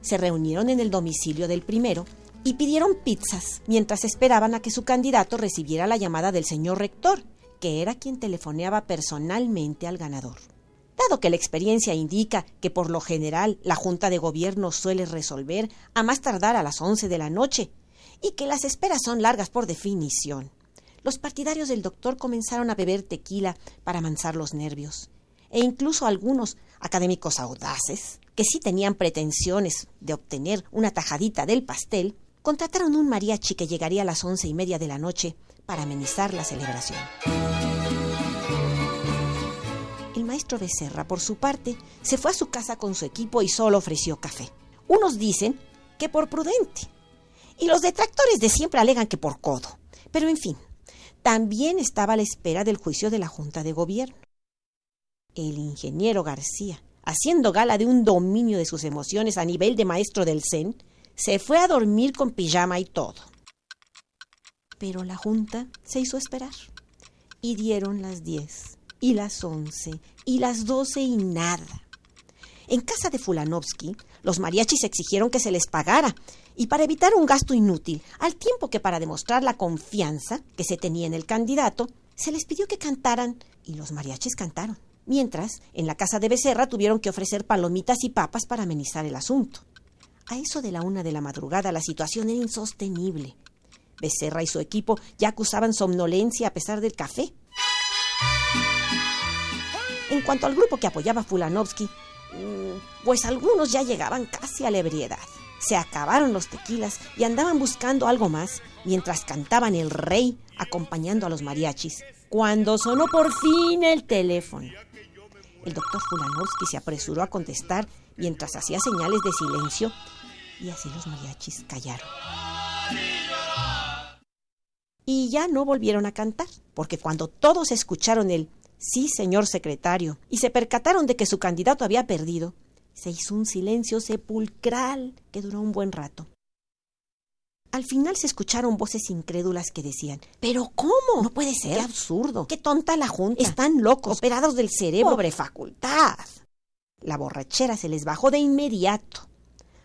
se reunieron en el domicilio del primero y pidieron pizzas mientras esperaban a que su candidato recibiera la llamada del señor rector, que era quien telefoneaba personalmente al ganador. Dado que la experiencia indica que por lo general la Junta de Gobierno suele resolver a más tardar a las 11 de la noche y que las esperas son largas por definición, los partidarios del doctor comenzaron a beber tequila para amansar los nervios, e incluso algunos académicos audaces, que sí tenían pretensiones de obtener una tajadita del pastel, contrataron un mariachi que llegaría a las once y media de la noche para amenizar la celebración. El maestro Becerra, por su parte, se fue a su casa con su equipo y solo ofreció café. Unos dicen que por prudente, y los detractores de siempre alegan que por codo. Pero en fin, también estaba a la espera del juicio de la Junta de Gobierno. El ingeniero García, haciendo gala de un dominio de sus emociones a nivel de maestro del Zen, se fue a dormir con pijama y todo. Pero la junta se hizo esperar. Y dieron las diez, y las once, y las doce y nada. En casa de Fulanovsky, los mariachis exigieron que se les pagara, y para evitar un gasto inútil, al tiempo que para demostrar la confianza que se tenía en el candidato, se les pidió que cantaran, y los mariachis cantaron. Mientras, en la casa de Becerra tuvieron que ofrecer palomitas y papas para amenizar el asunto. A eso de la una de la madrugada la situación era insostenible. Becerra y su equipo ya acusaban somnolencia a pesar del café. En cuanto al grupo que apoyaba a Fulanovsky, mm, pues algunos ya llegaban casi a la ebriedad. Se acabaron los tequilas y andaban buscando algo más mientras cantaban el rey acompañando a los mariachis, cuando sonó por fin el teléfono. El doctor Fulanovsky se apresuró a contestar mientras hacía señales de silencio y así los mariachis callaron. Y ya no volvieron a cantar, porque cuando todos escucharon el sí, señor secretario, y se percataron de que su candidato había perdido, se hizo un silencio sepulcral que duró un buen rato. Al final se escucharon voces incrédulas que decían ¿Pero cómo? No puede ser. Qué absurdo. Qué tonta la junta. Están locos, operados del cerebro. Pobre facultad. La borrachera se les bajó de inmediato.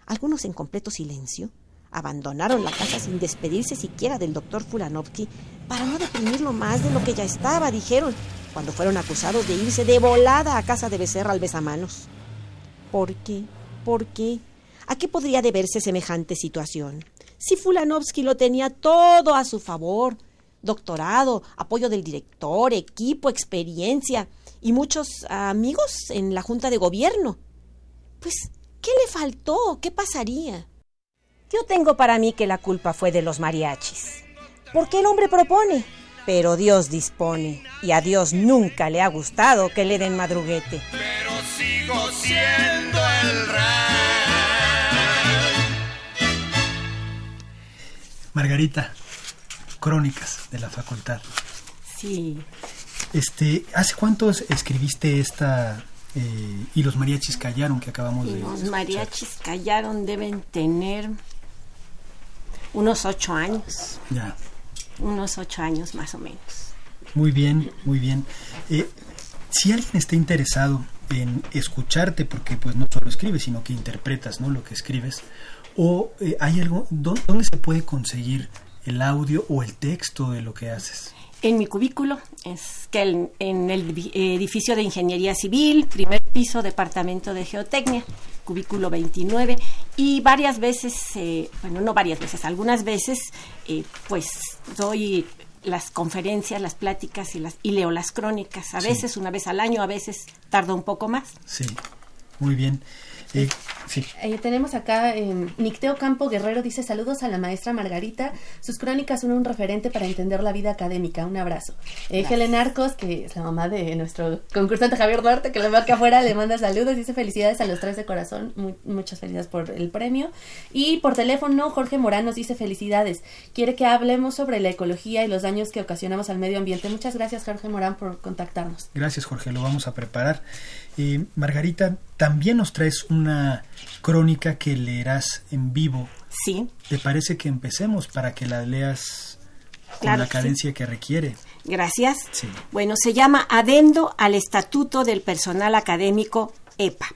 Algunos en completo silencio abandonaron la casa sin despedirse siquiera del doctor Fulanovsky para no deprimirlo más de lo que ya estaba, dijeron, cuando fueron acusados de irse de volada a casa de Becerra al besamanos. ¿Por qué? ¿Por qué? ¿A qué podría deberse semejante situación? Si Fulanovsky lo tenía todo a su favor, doctorado, apoyo del director, equipo, experiencia y muchos amigos en la Junta de Gobierno. Pues ¿Qué le faltó? ¿Qué pasaría? Yo tengo para mí que la culpa fue de los mariachis. Porque el hombre propone, pero Dios dispone. Y a Dios nunca le ha gustado que le den madruguete. Pero sigo siendo el Margarita, crónicas de la facultad. Sí. Este, ¿hace cuánto es- escribiste esta eh, y los mariachis callaron que acabamos de los escuchar? mariachis callaron, deben tener unos ocho años, Ya. unos ocho años más o menos. Muy bien, muy bien. Eh, si alguien está interesado en escucharte, porque pues no solo escribes, sino que interpretas ¿no? lo que escribes, o eh, hay algo, ¿dó- ¿dónde se puede conseguir el audio o el texto de lo que haces? En mi cubículo, es que el- en el edificio de Ingeniería Civil, primer piso, Departamento de Geotecnia, cubículo 29, y varias veces, eh, bueno, no varias veces, algunas veces, eh, pues doy las conferencias, las pláticas y, las, y leo las crónicas, a Sí. veces una vez al año, a veces tarda un poco más. Sí, muy bien. Eh, sí, Eh, tenemos acá eh, Nicteo Campo Guerrero dice saludos a la maestra Margarita. Sus crónicas son un referente para entender la vida académica. Un abrazo. Eh, Helen Arcos, que es la mamá de nuestro concursante Javier Duarte, que lo veo acá afuera, le manda saludos. Dice felicidades a los tres de corazón. Mu- muchas felicidades por el premio. Y por teléfono, Jorge Morán nos dice felicidades. Quiere que hablemos sobre la ecología y los daños que ocasionamos al medio ambiente. Muchas gracias, Jorge Morán, por contactarnos. gracias Jorge, lo vamos a preparar. Eh, Margarita, también nos traes una crónica que leerás en vivo. Sí, ¿Te parece que empecemos para que la leas con Claro la sí. cadencia que requiere? gracias. Sí. Bueno, se llama Adendo al Estatuto del Personal Académico EPA.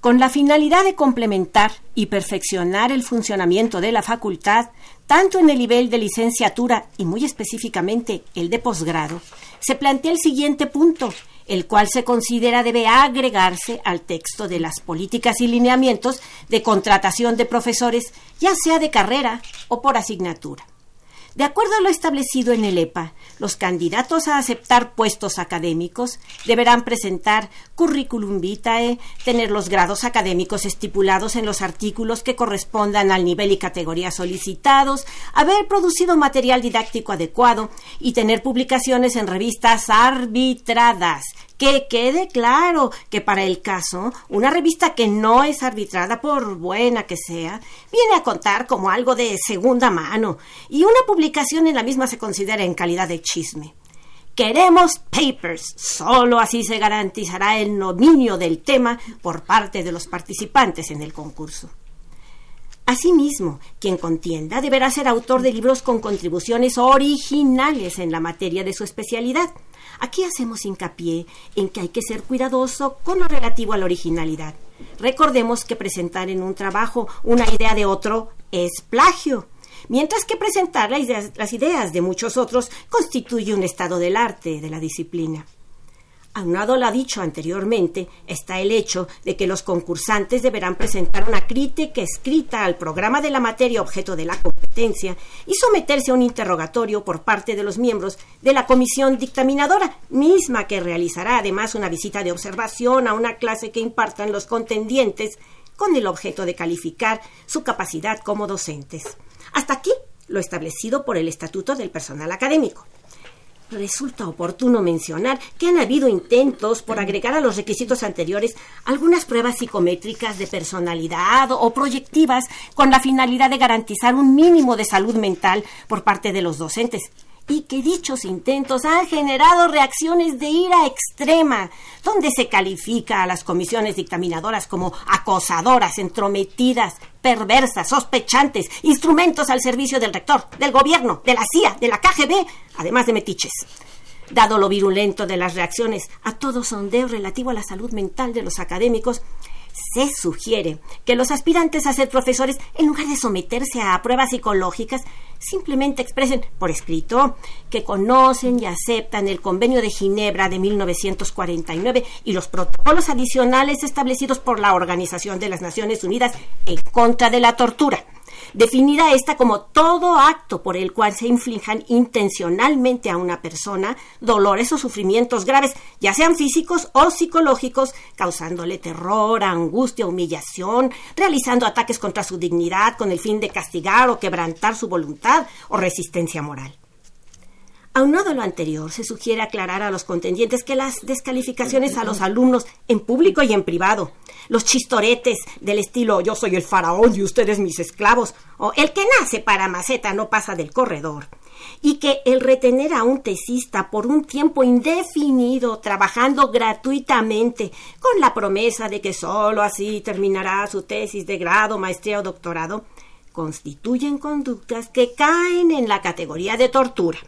Con la finalidad de complementar y perfeccionar el funcionamiento de la facultad, tanto en el nivel de licenciatura y muy específicamente el de posgrado, se plantea el siguiente punto, el cual se considera debe agregarse al texto de las políticas y lineamientos de contratación de profesores, ya sea de carrera o por asignatura. De acuerdo a lo establecido en el EPA, los candidatos a aceptar puestos académicos deberán presentar currículum vitae, tener los grados académicos estipulados en los artículos que correspondan al nivel y categoría solicitados, haber producido material didáctico adecuado y tener publicaciones en revistas arbitradas. Que quede claro que para el caso, una revista que no es arbitrada, por buena que sea, viene a contar como algo de segunda mano y una publicación en la misma se considera en calidad de chisme. Queremos papers. Solo así se garantizará el dominio del tema por parte de los participantes en el concurso. Asimismo, quien contienda deberá ser autor de libros con contribuciones originales en la materia de su especialidad. Aquí hacemos hincapié en que hay que ser cuidadoso con lo relativo a la originalidad. Recordemos que presentar en un trabajo una idea de otro es plagio, mientras que presentar las ideas, de muchos otros constituye un estado del arte de la disciplina. Aunado a lo dicho anteriormente, está el hecho de que los concursantes deberán presentar una crítica escrita al programa de la materia objeto de la competencia y someterse a un interrogatorio por parte de los miembros de la comisión dictaminadora, misma que realizará además una visita de observación a una clase que impartan los contendientes con el objeto de calificar su capacidad como docentes. Hasta aquí lo establecido por el Estatuto del Personal Académico. Resulta oportuno mencionar que han habido intentos por agregar a los requisitos anteriores algunas pruebas psicométricas de personalidad o proyectivas con la finalidad de garantizar un mínimo de salud mental por parte de los docentes y que dichos intentos han generado reacciones de ira extrema, donde se califica a las comisiones dictaminadoras como acosadoras, entrometidas, perversas, sospechantes, instrumentos al servicio del rector, del gobierno, de la CIA, de la KGB, además de metiches. Dado lo virulento de las reacciones a todo sondeo relativo a la salud mental de los académicos, se sugiere que los aspirantes a ser profesores, en lugar de someterse a pruebas psicológicas, simplemente expresen por escrito que conocen y aceptan el Convenio de Ginebra de 1949 y los protocolos adicionales establecidos por la Organización de las Naciones Unidas en contra de la tortura definida esta como todo acto por el cual se inflijan intencionalmente a una persona dolores o sufrimientos graves, ya sean físicos o psicológicos, causándole terror, angustia, humillación, realizando ataques contra su dignidad con el fin de castigar o quebrantar su voluntad o resistencia moral. Aunado a lo anterior, se sugiere aclarar a los contendientes que las descalificaciones a los alumnos en público y en privado, los chistoretes del estilo yo soy el faraón y ustedes mis esclavos, o el que nace para maceta no pasa del corredor, y que el retener a un tesista por un tiempo indefinido trabajando gratuitamente con la promesa de que sólo así terminará su tesis de grado, maestría o doctorado, constituyen conductas que caen en la categoría de tortura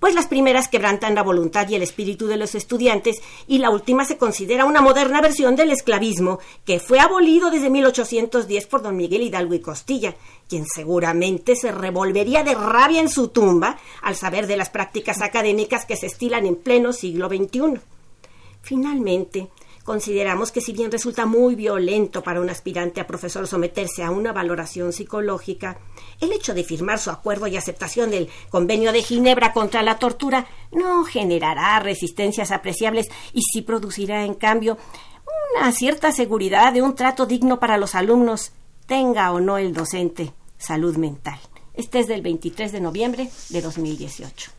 pues las primeras quebrantan la voluntad y el espíritu de los estudiantes y la última se considera una moderna versión del esclavismo que fue abolido desde 1810 por don Miguel Hidalgo y Costilla, quien seguramente se revolvería de rabia en su tumba al saber de las prácticas académicas que se estilan en pleno siglo XXI. Finalmente, Consideramos que si bien resulta muy violento para un aspirante a profesor someterse a una valoración psicológica, el hecho de firmar su acuerdo y aceptación del Convenio de Ginebra contra la tortura no generará resistencias apreciables y sí producirá, en cambio, una cierta seguridad de un trato digno para los alumnos, tenga o no el docente salud mental. Este es del 23 de noviembre de 2018.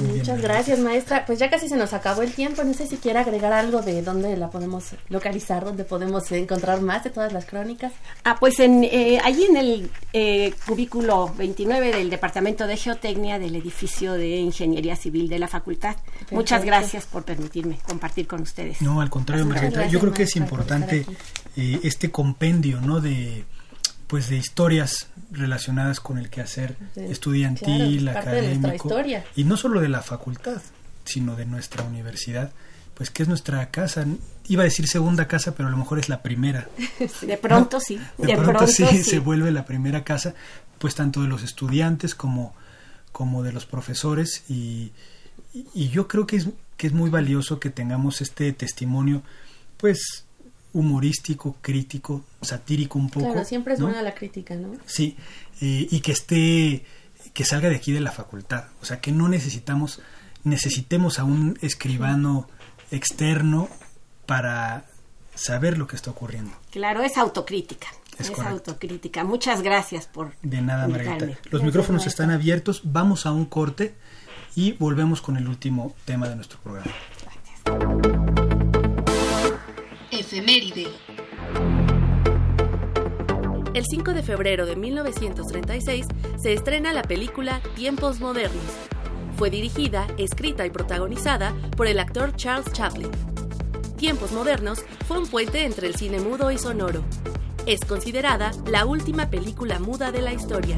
Muchas gracias, maestra. Pues ya casi se nos acabó el tiempo. No sé si quiere agregar algo de dónde la podemos localizar, dónde podemos encontrar más de todas las crónicas. Ah, pues en, eh, allí en el eh, cubículo 29 del Departamento de Geotecnia del edificio de Ingeniería Civil de la Facultad. Muchas gracias por permitirme compartir con ustedes. No, al contrario, Margarita. Yo creo que es importante eh, este compendio, ¿no? De pues de historias relacionadas con el quehacer estudiantil, académico y no solo de la facultad, sino de nuestra universidad, pues que es nuestra casa. Iba a decir segunda casa, pero a lo mejor es la primera. De pronto sí. De, pronto, sí, se vuelve la primera casa, pues tanto de los estudiantes como, como de los profesores y, y yo creo que es, que es muy valioso que tengamos este testimonio, pues humorístico, crítico, satírico un poco. Claro, siempre es buena la crítica, ¿no? Sí, eh, y que esté, que salga de aquí de la facultad. O sea, que no necesitamos, necesitemos a un escribano externo para saber lo que está ocurriendo. Claro, es autocrítica. Es, autocrítica. Muchas gracias por. De nada, Margarita. Los micrófonos están abiertos. Vamos a un corte y volvemos con el último tema de nuestro programa. El 5 de febrero de 1936 se estrena la película Tiempos Modernos. Fue dirigida, escrita y protagonizada por el actor Charles Chaplin. Tiempos Modernos fue un puente entre el cine mudo y sonoro. Es considerada la última película muda de la historia.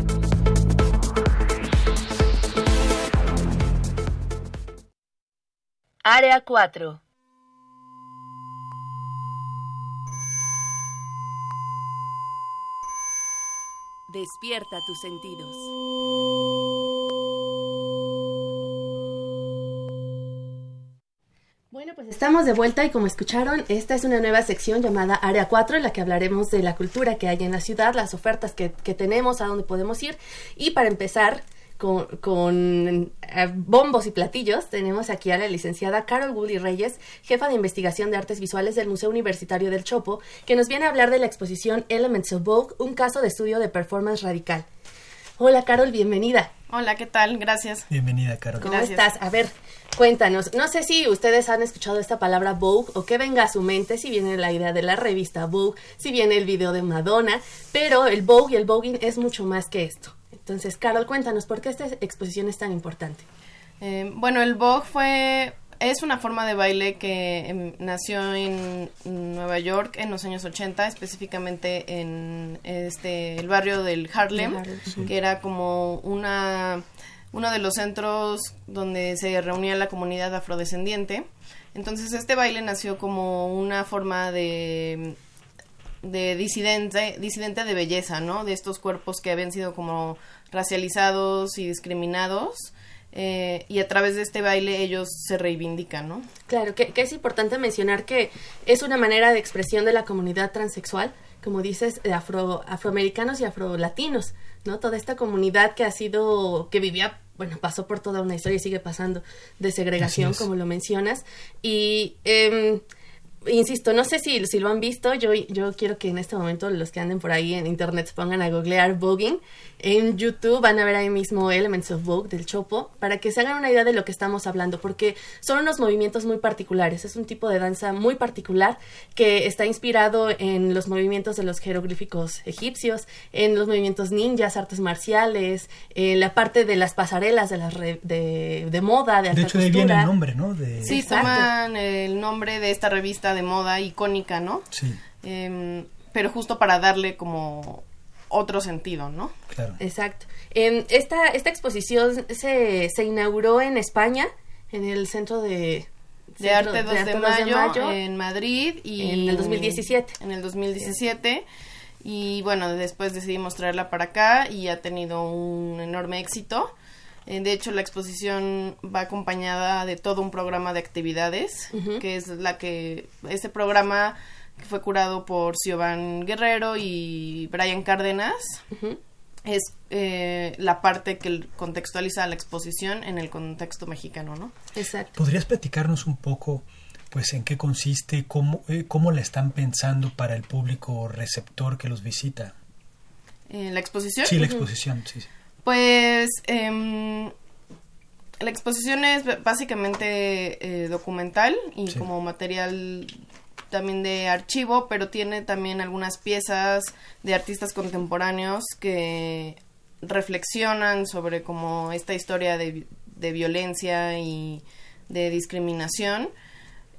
Área 4 Despierta tus sentidos. Bueno, pues estamos de vuelta y como escucharon, esta es una nueva sección llamada Área 4 en la que hablaremos de la cultura que hay en la ciudad, las ofertas que, que tenemos, a dónde podemos ir. Y para empezar, con, con eh, bombos y platillos, tenemos aquí a la licenciada Carol Woody Reyes, jefa de investigación de artes visuales del Museo Universitario del Chopo, que nos viene a hablar de la exposición Elements of Vogue, un caso de estudio de performance radical. Hola Carol, bienvenida. Hola, ¿qué tal? Gracias. Bienvenida, Carol. ¿Cómo estás? A ver, cuéntanos. No sé si ustedes han escuchado esta palabra Vogue o qué venga a su mente, si viene la idea de la revista Vogue, si viene el video de Madonna, pero el Vogue y el voguing es mucho más que esto. Entonces, Carol, cuéntanos, ¿por qué esta exposición es tan importante? Eh, bueno, el Vogue fue es una forma de baile que em, nació en Nueva York en los años 80, específicamente en este el barrio del Harlem, que era como una uno de los centros donde se reunía la comunidad afrodescendiente. Entonces este baile nació como una forma de de disidente, disidente de belleza, ¿no? De estos cuerpos que habían sido como racializados y discriminados. Eh, y a través de este baile ellos se reivindican, ¿no? Claro, que, es importante mencionar que es una manera de expresión de la comunidad transexual, como dices, de afro, afroamericanos y afrolatinos, ¿no? Toda esta comunidad que ha sido, que vivía, bueno, pasó por toda una historia y sigue pasando de segregación, como lo mencionas. Y em, insisto, no sé si, si lo han visto, yo, yo quiero que en este momento los que anden por ahí en internet se pongan a googlear voguing. En YouTube van a ver ahí mismo Elements of Vogue del Chopo, para que se hagan una idea de lo que estamos hablando, porque son unos movimientos muy particulares, es un tipo de danza muy particular que está inspirado en los movimientos de los jeroglíficos egipcios, en los movimientos ninjas, artes marciales, en la parte de las pasarelas de, las re- de, de moda, de alta De hecho, de ahí viene el nombre, ¿no? De, Sí, Exacto. toman el nombre de esta revista de moda icónica, ¿no? Sí, Em, pero justo para darle como otro sentido, ¿no? claro. Exacto. Esta, esta exposición se, se inauguró en España, en el Centro de, De Arte 2 de, Arte mayo, en Madrid y en el 2017. En el 2017 y bueno, después decidimos traerla para acá y ha tenido un enorme éxito. Eh, De hecho, la exposición va acompañada de todo un programa de actividades, que es la que este programa que fue curado por Siobhan Guerrero y Brian Cárdenas es eh, la parte que contextualiza la exposición en el contexto mexicano, ¿no? Exacto. ¿Podrías platicarnos un poco, pues, en qué consiste, cómo, eh, cómo la están pensando para el público receptor que los visita? Eh, la exposición. Sí, la exposición, sí. sí. Pues em, la exposición es básicamente eh, documental y Sí. como material también de archivo, pero tiene también algunas piezas de artistas contemporáneos que reflexionan sobre como esta historia de, de violencia y de discriminación.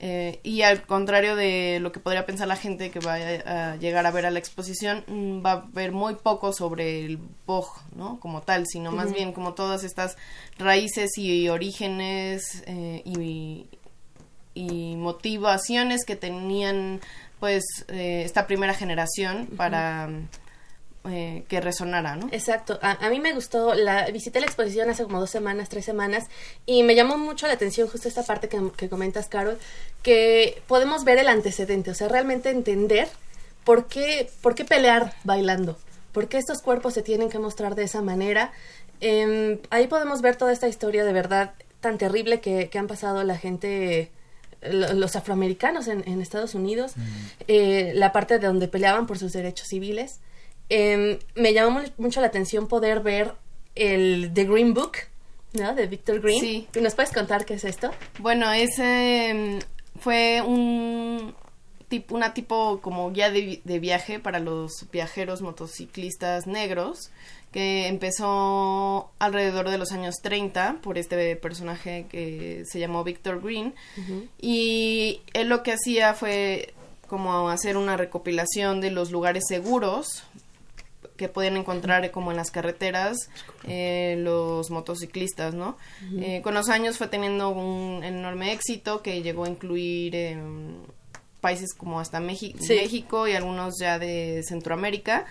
Eh, y al contrario de lo que podría pensar la gente que va a, llegar a ver a la exposición, mm, va a ver muy poco sobre el Boj, ¿no? Como tal, sino más bien como todas estas raíces y orígenes eh, y, y motivaciones que tenían pues eh, esta primera generación para eh, que resonara, ¿no? Exacto. A, a mí me gustó, la visité la exposición hace como dos semanas, tres semanas, y me llamó mucho la atención justo esta parte que, que comentas, Carol, que podemos ver el antecedente, o sea, realmente entender por qué, por qué pelear bailando, por qué estos cuerpos se tienen que mostrar de esa manera. Em, ahí podemos ver toda esta historia de verdad tan terrible que, que han pasado la gente los afroamericanos en, en Estados Unidos, eh, la parte de donde peleaban por sus derechos civiles. Em, me llamó mu- mucho la atención poder ver el The Green Book, ¿no? De Victor Green. Sí. ¿Nos puedes contar qué es esto? Bueno, ese mm, fue un tipo, una tipo como guía de, de viaje para los viajeros motociclistas negros que empezó alrededor de los años 30 por este personaje que se llamó Victor Green y él lo que hacía fue como hacer una recopilación de los lugares seguros que pueden encontrar como en las carreteras eh, los motociclistas, ¿no? Eh, con los años fue teniendo un enorme éxito que llegó a incluir em, países como hasta México, Sí. México y algunos ya de Centroamérica.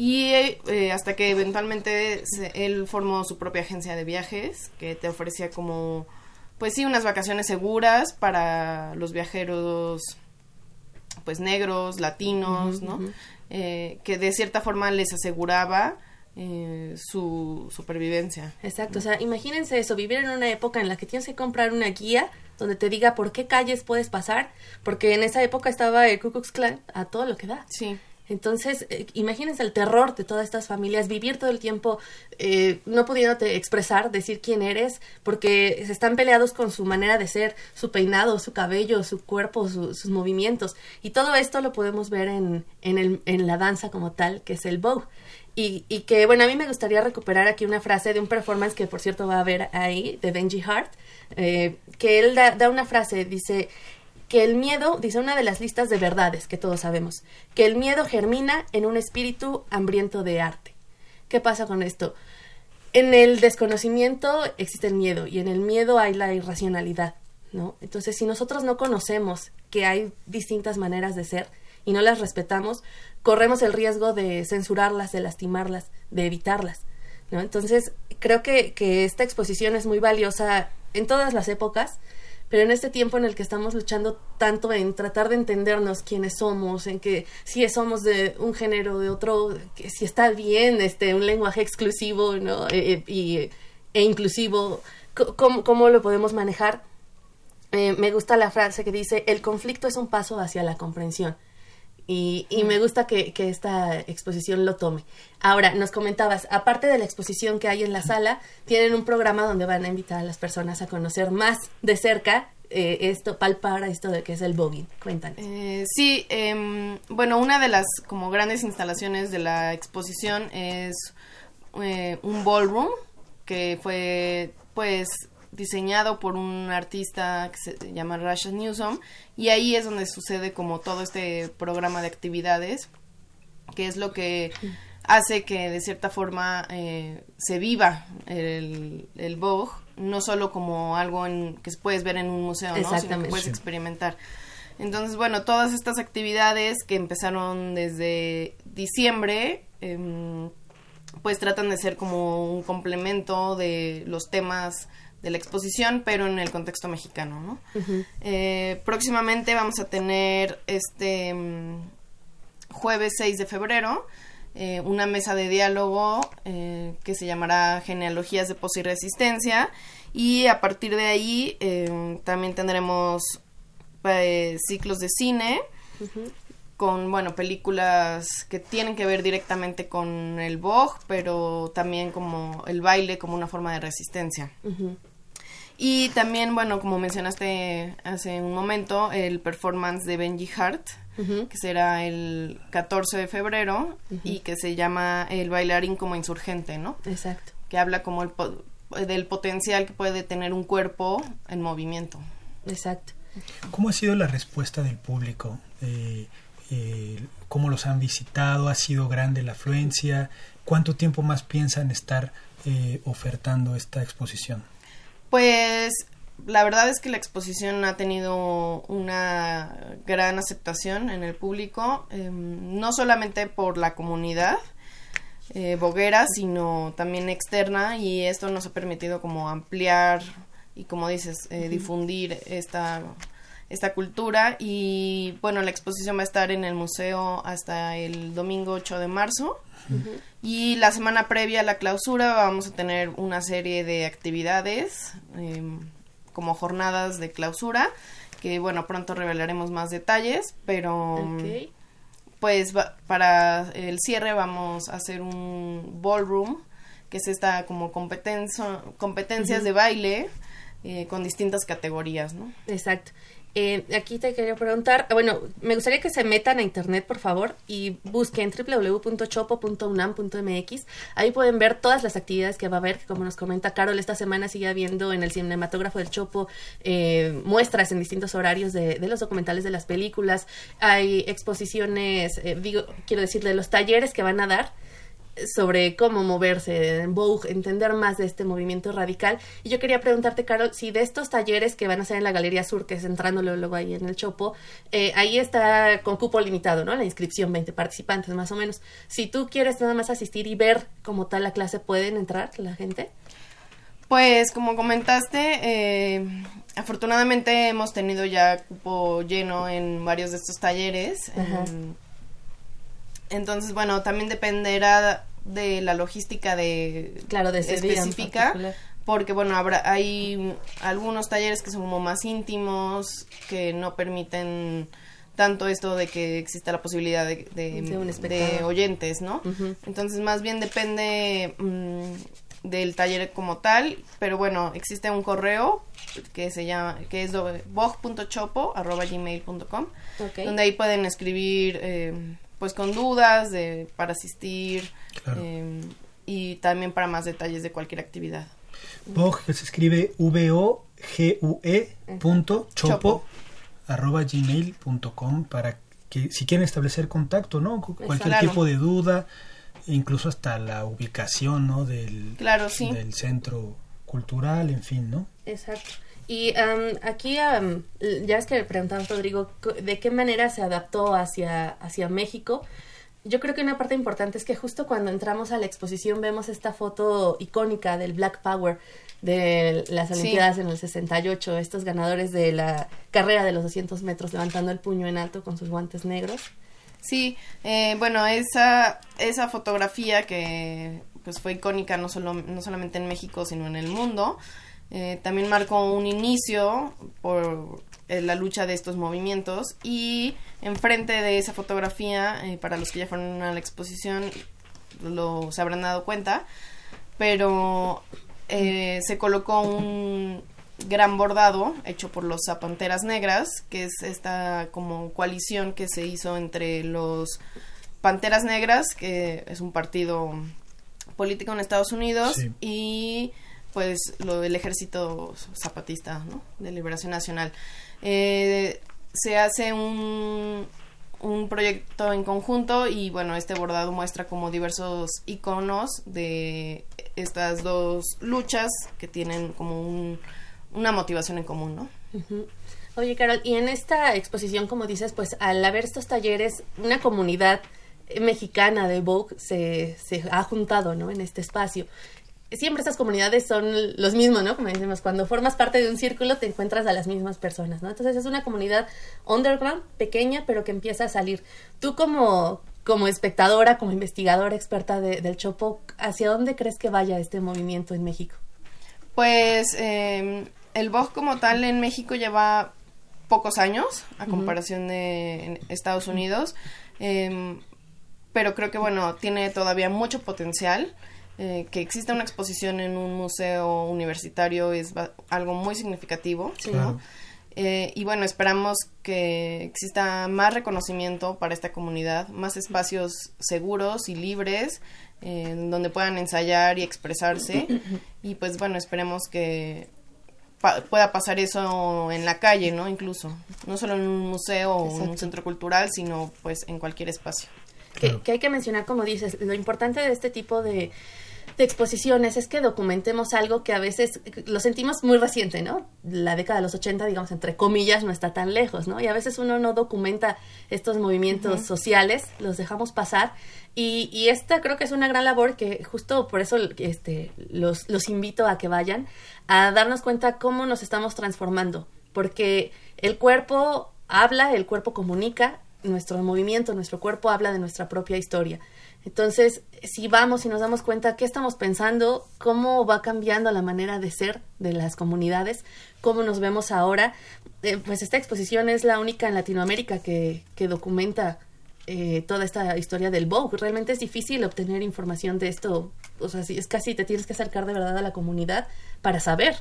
Y eh, hasta que eventualmente se- él formó su propia agencia de viajes que te ofrecía como, pues sí, unas vacaciones seguras para los viajeros pues negros, latinos, ¿no? Eh, que de cierta forma les aseguraba eh, su supervivencia. Exacto, o sea, imagínense eso, vivir en una época en la que tienes que comprar una guía donde te diga por qué calles puedes pasar, porque en esa época estaba el Ku Klux Klan a todo lo que da. Sí. Entonces, eh, imagínense el terror de todas estas familias, vivir todo el tiempo eh, no pudiéndote expresar, decir quién eres, porque se están peleados con su manera de ser, su peinado, su cabello, su cuerpo, su- sus movimientos. Y todo esto lo podemos ver en, la danza como tal, que es el bow. Y, y que, bueno, a mí me gustaría recuperar aquí una frase de un performance que, por cierto, va a ver ahí, de Benji Hart, eh, que él da, da una frase, dice, que el miedo, dice una de las listas de verdades que todos sabemos, que el miedo germina en un espíritu hambriento de arte. ¿Qué pasa con esto? En el desconocimiento existe el miedo y en el miedo hay la irracionalidad, ¿no? Entonces, si nosotros no conocemos que hay distintas maneras de ser y no las respetamos, corremos el riesgo de censurarlas, de lastimarlas, de evitarlas. Entonces, creo que, que esta exposición es muy valiosa en todas las épocas, pero en este tiempo en el que estamos luchando tanto en tratar de entendernos quiénes somos, en que si somos de un género, de otro, si está bien este un lenguaje exclusivo, ¿no? Y, e inclusivo, ¿cómo, cómo lo podemos manejar? eh, me gusta la frase que dice, el conflicto es un paso hacia la comprensión. Y, y me gusta que, que, esta exposición lo tome. Ahora, nos comentabas, aparte de la exposición que hay en la sala, tienen un programa donde van a invitar a las personas a conocer más de cerca eh, esto, palpar esto de que es el voguing. Cuéntanos. Eh, sí, eh, bueno, una de las como grandes instalaciones de la exposición es eh, un ballroom que fue pues diseñado por un artista que se llama Rashad Newsom y ahí es donde sucede como todo este programa de actividades que es lo que hace que de cierta forma eh, se viva el, el Vogue no solo como algo en, que puedes ver en un museo, ¿no? sino que puedes experimentar. Entonces, bueno, todas estas actividades que empezaron desde diciembre, eh, pues tratan de ser como un complemento de los temas de la exposición, pero en el contexto mexicano, ¿no? Uh -huh. eh, próximamente vamos a tener este jueves 6 de febrero eh, una mesa de diálogo eh, que se llamará Genealogías de Pos y Resistencia y a partir de ahí eh, también tendremos ciclos de cine uh -huh. con, bueno, películas que tienen que ver directamente con el Vogue, pero también como el baile como una forma de resistencia. Uh -huh. Y también, bueno, como mencionaste hace un momento, el performance de Benji Hart, uh -huh. que será el 14 de febrero uh -huh. y que se llama El bailarín como insurgente, ¿no? Exacto. Que habla como el po del potencial que puede tener un cuerpo en movimiento. Exacto. ¿Cómo ha sido la respuesta del público? Eh, eh, ¿Cómo los han visitado? ¿Ha sido grande la afluencia? ¿Cuánto tiempo más piensan estar eh, ofertando esta exposición? Pues la verdad es que la exposición ha tenido una gran aceptación en el público, eh, no solamente por la comunidad eh, boguera, sino también externa y esto nos ha permitido como ampliar y como dices, eh, uh -huh. difundir esta, esta cultura y bueno, la exposición va a estar en el museo hasta el domingo 8 de marzo. Uh -huh. Y la semana previa a la clausura vamos a tener una serie de actividades eh, como jornadas de clausura que bueno pronto revelaremos más detalles pero okay. pues va, para el cierre vamos a hacer un ballroom que es esta como competencia competencias uh -huh. de baile eh, con distintas categorías no exacto eh, aquí te quería preguntar, bueno, me gustaría que se metan a internet, por favor, y busquen www.chopo.unam.mx. Ahí pueden ver todas las actividades que va a haber, como nos comenta Carol, esta semana sigue habiendo en el cinematógrafo del Chopo eh, muestras en distintos horarios de, de, los documentales de las películas. Hay exposiciones, eh, digo, quiero decir, de los talleres que van a dar sobre cómo moverse en Vogue, entender más de este movimiento radical. Y yo quería preguntarte, Carol, si de estos talleres que van a ser en la Galería Sur, que es entrándolo luego ahí en el Chopo, eh, ahí está con cupo limitado, ¿no? La inscripción, 20 participantes más o menos. Si tú quieres nada más asistir y ver como tal la clase, ¿pueden entrar la gente? Pues como comentaste, eh, afortunadamente hemos tenido ya cupo lleno en varios de estos talleres. Eh, entonces, bueno, también dependerá de la logística de claro de específica porque bueno habrá hay algunos talleres que son como más íntimos que no permiten tanto esto de que exista la posibilidad de, de, de, de oyentes no uh -huh. entonces más bien depende mmm, del taller como tal pero bueno existe un correo que se llama que es bog.chopo@gmail.com okay. donde ahí pueden escribir eh, pues con dudas de para asistir claro. eh, y también para más detalles de cualquier actividad. Vogue se escribe v o g u e punto chopo, arroba gmail punto com para que si quieren establecer contacto, ¿no? Cualquier claro. tipo de duda, incluso hasta la ubicación, ¿no? Del, claro, sí. del centro cultural, en fin, ¿no? Exacto. Y um, aquí um, ya es que le preguntamos, Rodrigo, de qué manera se adaptó hacia, hacia México. Yo creo que una parte importante es que justo cuando entramos a la exposición vemos esta foto icónica del Black Power de las Olimpiadas sí. en el 68, estos ganadores de la carrera de los 200 metros levantando el puño en alto con sus guantes negros. Sí, eh, bueno, esa, esa fotografía que pues fue icónica no, solo, no solamente en México, sino en el mundo, Eh, también marcó un inicio por eh, la lucha de estos movimientos y enfrente de esa fotografía, eh, para los que ya fueron a la exposición, lo se habrán dado cuenta, pero se colocó un gran bordado hecho por los Zapanteras Negras, que es esta como coalición que se hizo entre los Panteras Negras, que es un partido político en Estados Unidos, Sí. y pues lo del ejército zapatista, ¿no? De liberación nacional. Eh, se hace un, un proyecto en conjunto y bueno, este bordado muestra como diversos iconos de estas dos luchas que tienen como un- una motivación en común, ¿no? Ujú. Oye, Carol, y en esta exposición, como dices, pues al haber estos talleres, una comunidad mexicana de Vogue se, se ha juntado, ¿no? En este espacio. Siempre estas comunidades son los mismos, ¿no? Como decimos, cuando formas parte de un círculo te encuentras a las mismas personas, ¿no? Entonces es una comunidad underground, pequeña, pero que empieza a salir. Tú como, como espectadora, como investigadora experta de- del Chopo, ¿hacia dónde crees que vaya este movimiento en México? Pues eh, el Vogue como tal en México lleva pocos años a comparación de Estados Unidos, em, pero creo que bueno, tiene todavía mucho potencial. Eh, que exista una exposición en un museo universitario es ba- algo muy significativo, ¿no? Claro. Eh, y bueno, esperamos que exista más reconocimiento para esta comunidad, más espacios seguros y libres eh, donde puedan ensayar y expresarse. y pues bueno, esperemos que pa- pueda pasar eso en la calle, ¿no? Incluso, no solo en un museo o en un centro cultural, sino pues en cualquier espacio. que, Claro. que hay que mencionar, como dices, lo importante de este tipo de, de exposiciones es que documentemos algo que a veces lo sentimos muy reciente, ¿no? La década de los 80, digamos, entre comillas, no está tan lejos, ¿no? Y a veces uno no documenta estos movimientos sociales, los dejamos pasar. Y, y esta creo que es una gran labor que justo por eso este, los, los invito a que vayan a darnos cuenta cómo nos estamos transformando. Porque el cuerpo habla, el cuerpo comunica, nuestro movimiento, nuestro cuerpo habla de nuestra propia historia. Entonces, si vamos y nos damos cuenta qué estamos pensando, cómo va cambiando la manera de ser de las comunidades, cómo nos vemos ahora, eh, pues esta exposición es la única en Latinoamérica que, que documenta eh, toda esta historia del Vogue. Realmente es difícil obtener información de esto, o sea, es casi te tienes que acercar de verdad a la comunidad para saber.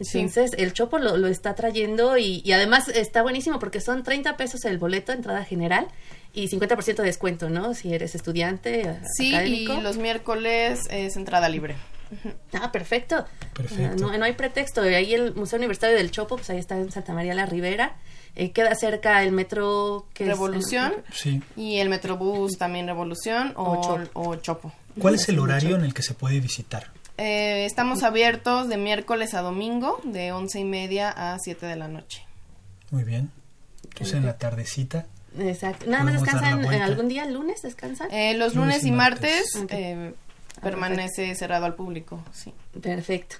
Sí. Entonces, el Chopo lo, lo está trayendo y, y además está buenísimo porque son 30 pesos el boleto, entrada general, y 50% de descuento, ¿no? Si eres estudiante, Sí, académico. y los miércoles es entrada libre. Ah, perfecto. Perfecto. Ah, No, no hay pretexto. Ahí el Museo Universitario del Chopo, pues ahí está en Santa María la Ribera. Eh, queda cerca el metro que es- Revolución Sí. y el Metrobús también Revolución o, O Chopo. o Chopo. ¿Cuál es el horario en el que se puede visitar? Eh, estamos abiertos de miércoles a domingo, de once y media a 7 de la noche. Muy bien. Entonces en la tardecita. Exacto. Nada más descansan vuelta. algún día, el lunes descansan. Eh, los Lunes lunes y martes, eh, permanece cerrado al público. Sí. Perfecto.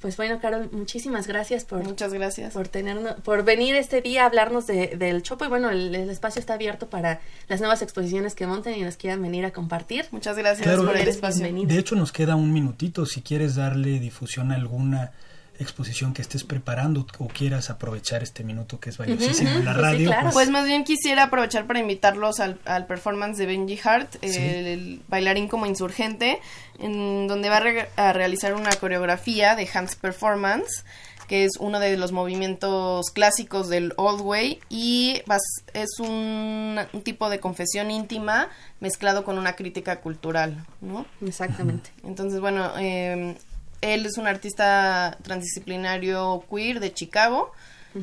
Pues bueno, Carol, muchísimas gracias por, Muchas gracias. por tenernos, por venir este día a hablarnos de, del Chopo. Y bueno, el, el espacio está abierto para las nuevas exposiciones que monten y nos quieran venir a compartir. Muchas gracias Claro, por el espacio. bienvenida. De hecho, nos queda un minutito. Si quieres darle difusión a alguna exposición que estés preparando o quieras aprovechar este minuto que es valiosísimo en la Pues sí, radio, claro. Pues más bien quisiera aprovechar para invitarlos al, al performance de Benji Hart, Sí. el, el bailarín como insurgente, en donde va a, re- a realizar una coreografía de Hans Performance, que es uno de los movimientos clásicos del Old Way y vas- es un, un tipo de confesión íntima mezclado con una crítica cultural, ¿no? Exactamente. Entonces, bueno, eh, él es un artista transdisciplinario queer de Chicago.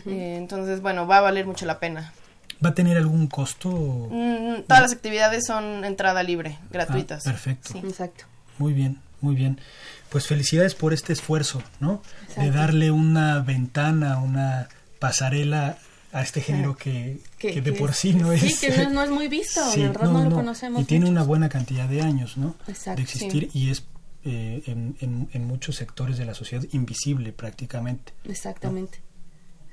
Eh, entonces, bueno, va a valer mucho la pena. ¿va a tener algún costo? Mm, todas las actividades son entrada libre, gratuitas. Ah, perfecto. Sí. Exacto. Muy bien, muy bien. Pues felicidades por este esfuerzo, ¿no? De darle una ventana, una pasarela a este género que, que de por sí no sí, es... que no, no es muy visto, Sí, de verdad no, lo conocemos. Y tiene una buena cantidad de años, ¿no? Exacto, de existir y es eh, en, en- en muchos sectores de la sociedad invisible prácticamente. Exactamente.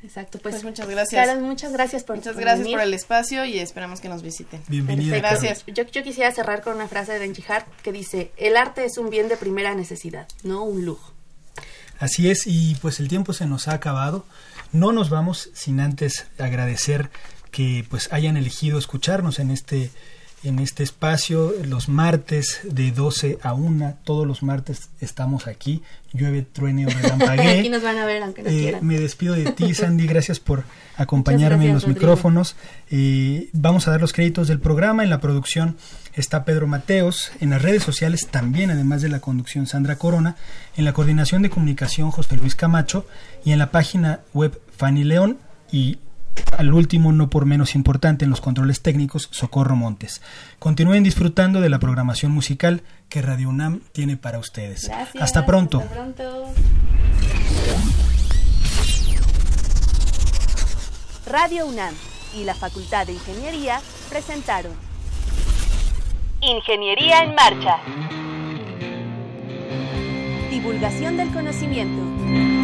Exacto, pues, Pues muchas gracias. Carol, muchas gracias por Muchas por gracias venir. por el espacio y esperamos que nos visiten. Bienvenida. Gracias. Yo, yo quisiera cerrar con una frase de Benji Hart que dice, el arte es un bien de primera necesidad, no un lujo. Así es, y pues el tiempo se nos ha acabado. No nos vamos sin antes agradecer que pues hayan elegido escucharnos en este en este espacio los martes de 12 a 1. Todos los martes estamos aquí. Llueve, truene o relampaguee. aquí nos van a ver aunque no Eh, quieran. me despido de ti, Sandy. Gracias por acompañarme en los Rodrigo. micrófonos. Eh, vamos a dar los créditos del programa. En la producción está Pedro Mateos. En las redes sociales también, además de la conducción, Sandra Corona. En la coordinación de comunicación, José Luis Camacho. Y en la página web, Fanny León. Y al último, no por menos importante, en los controles técnicos, Socorro Montes. Continúen disfrutando de la programación musical que Radio UNAM tiene para ustedes. Gracias. Hasta pronto. Hasta pronto. Radio UNAM y la Facultad de Ingeniería presentaron Ingeniería en Marcha. Divulgación del conocimiento.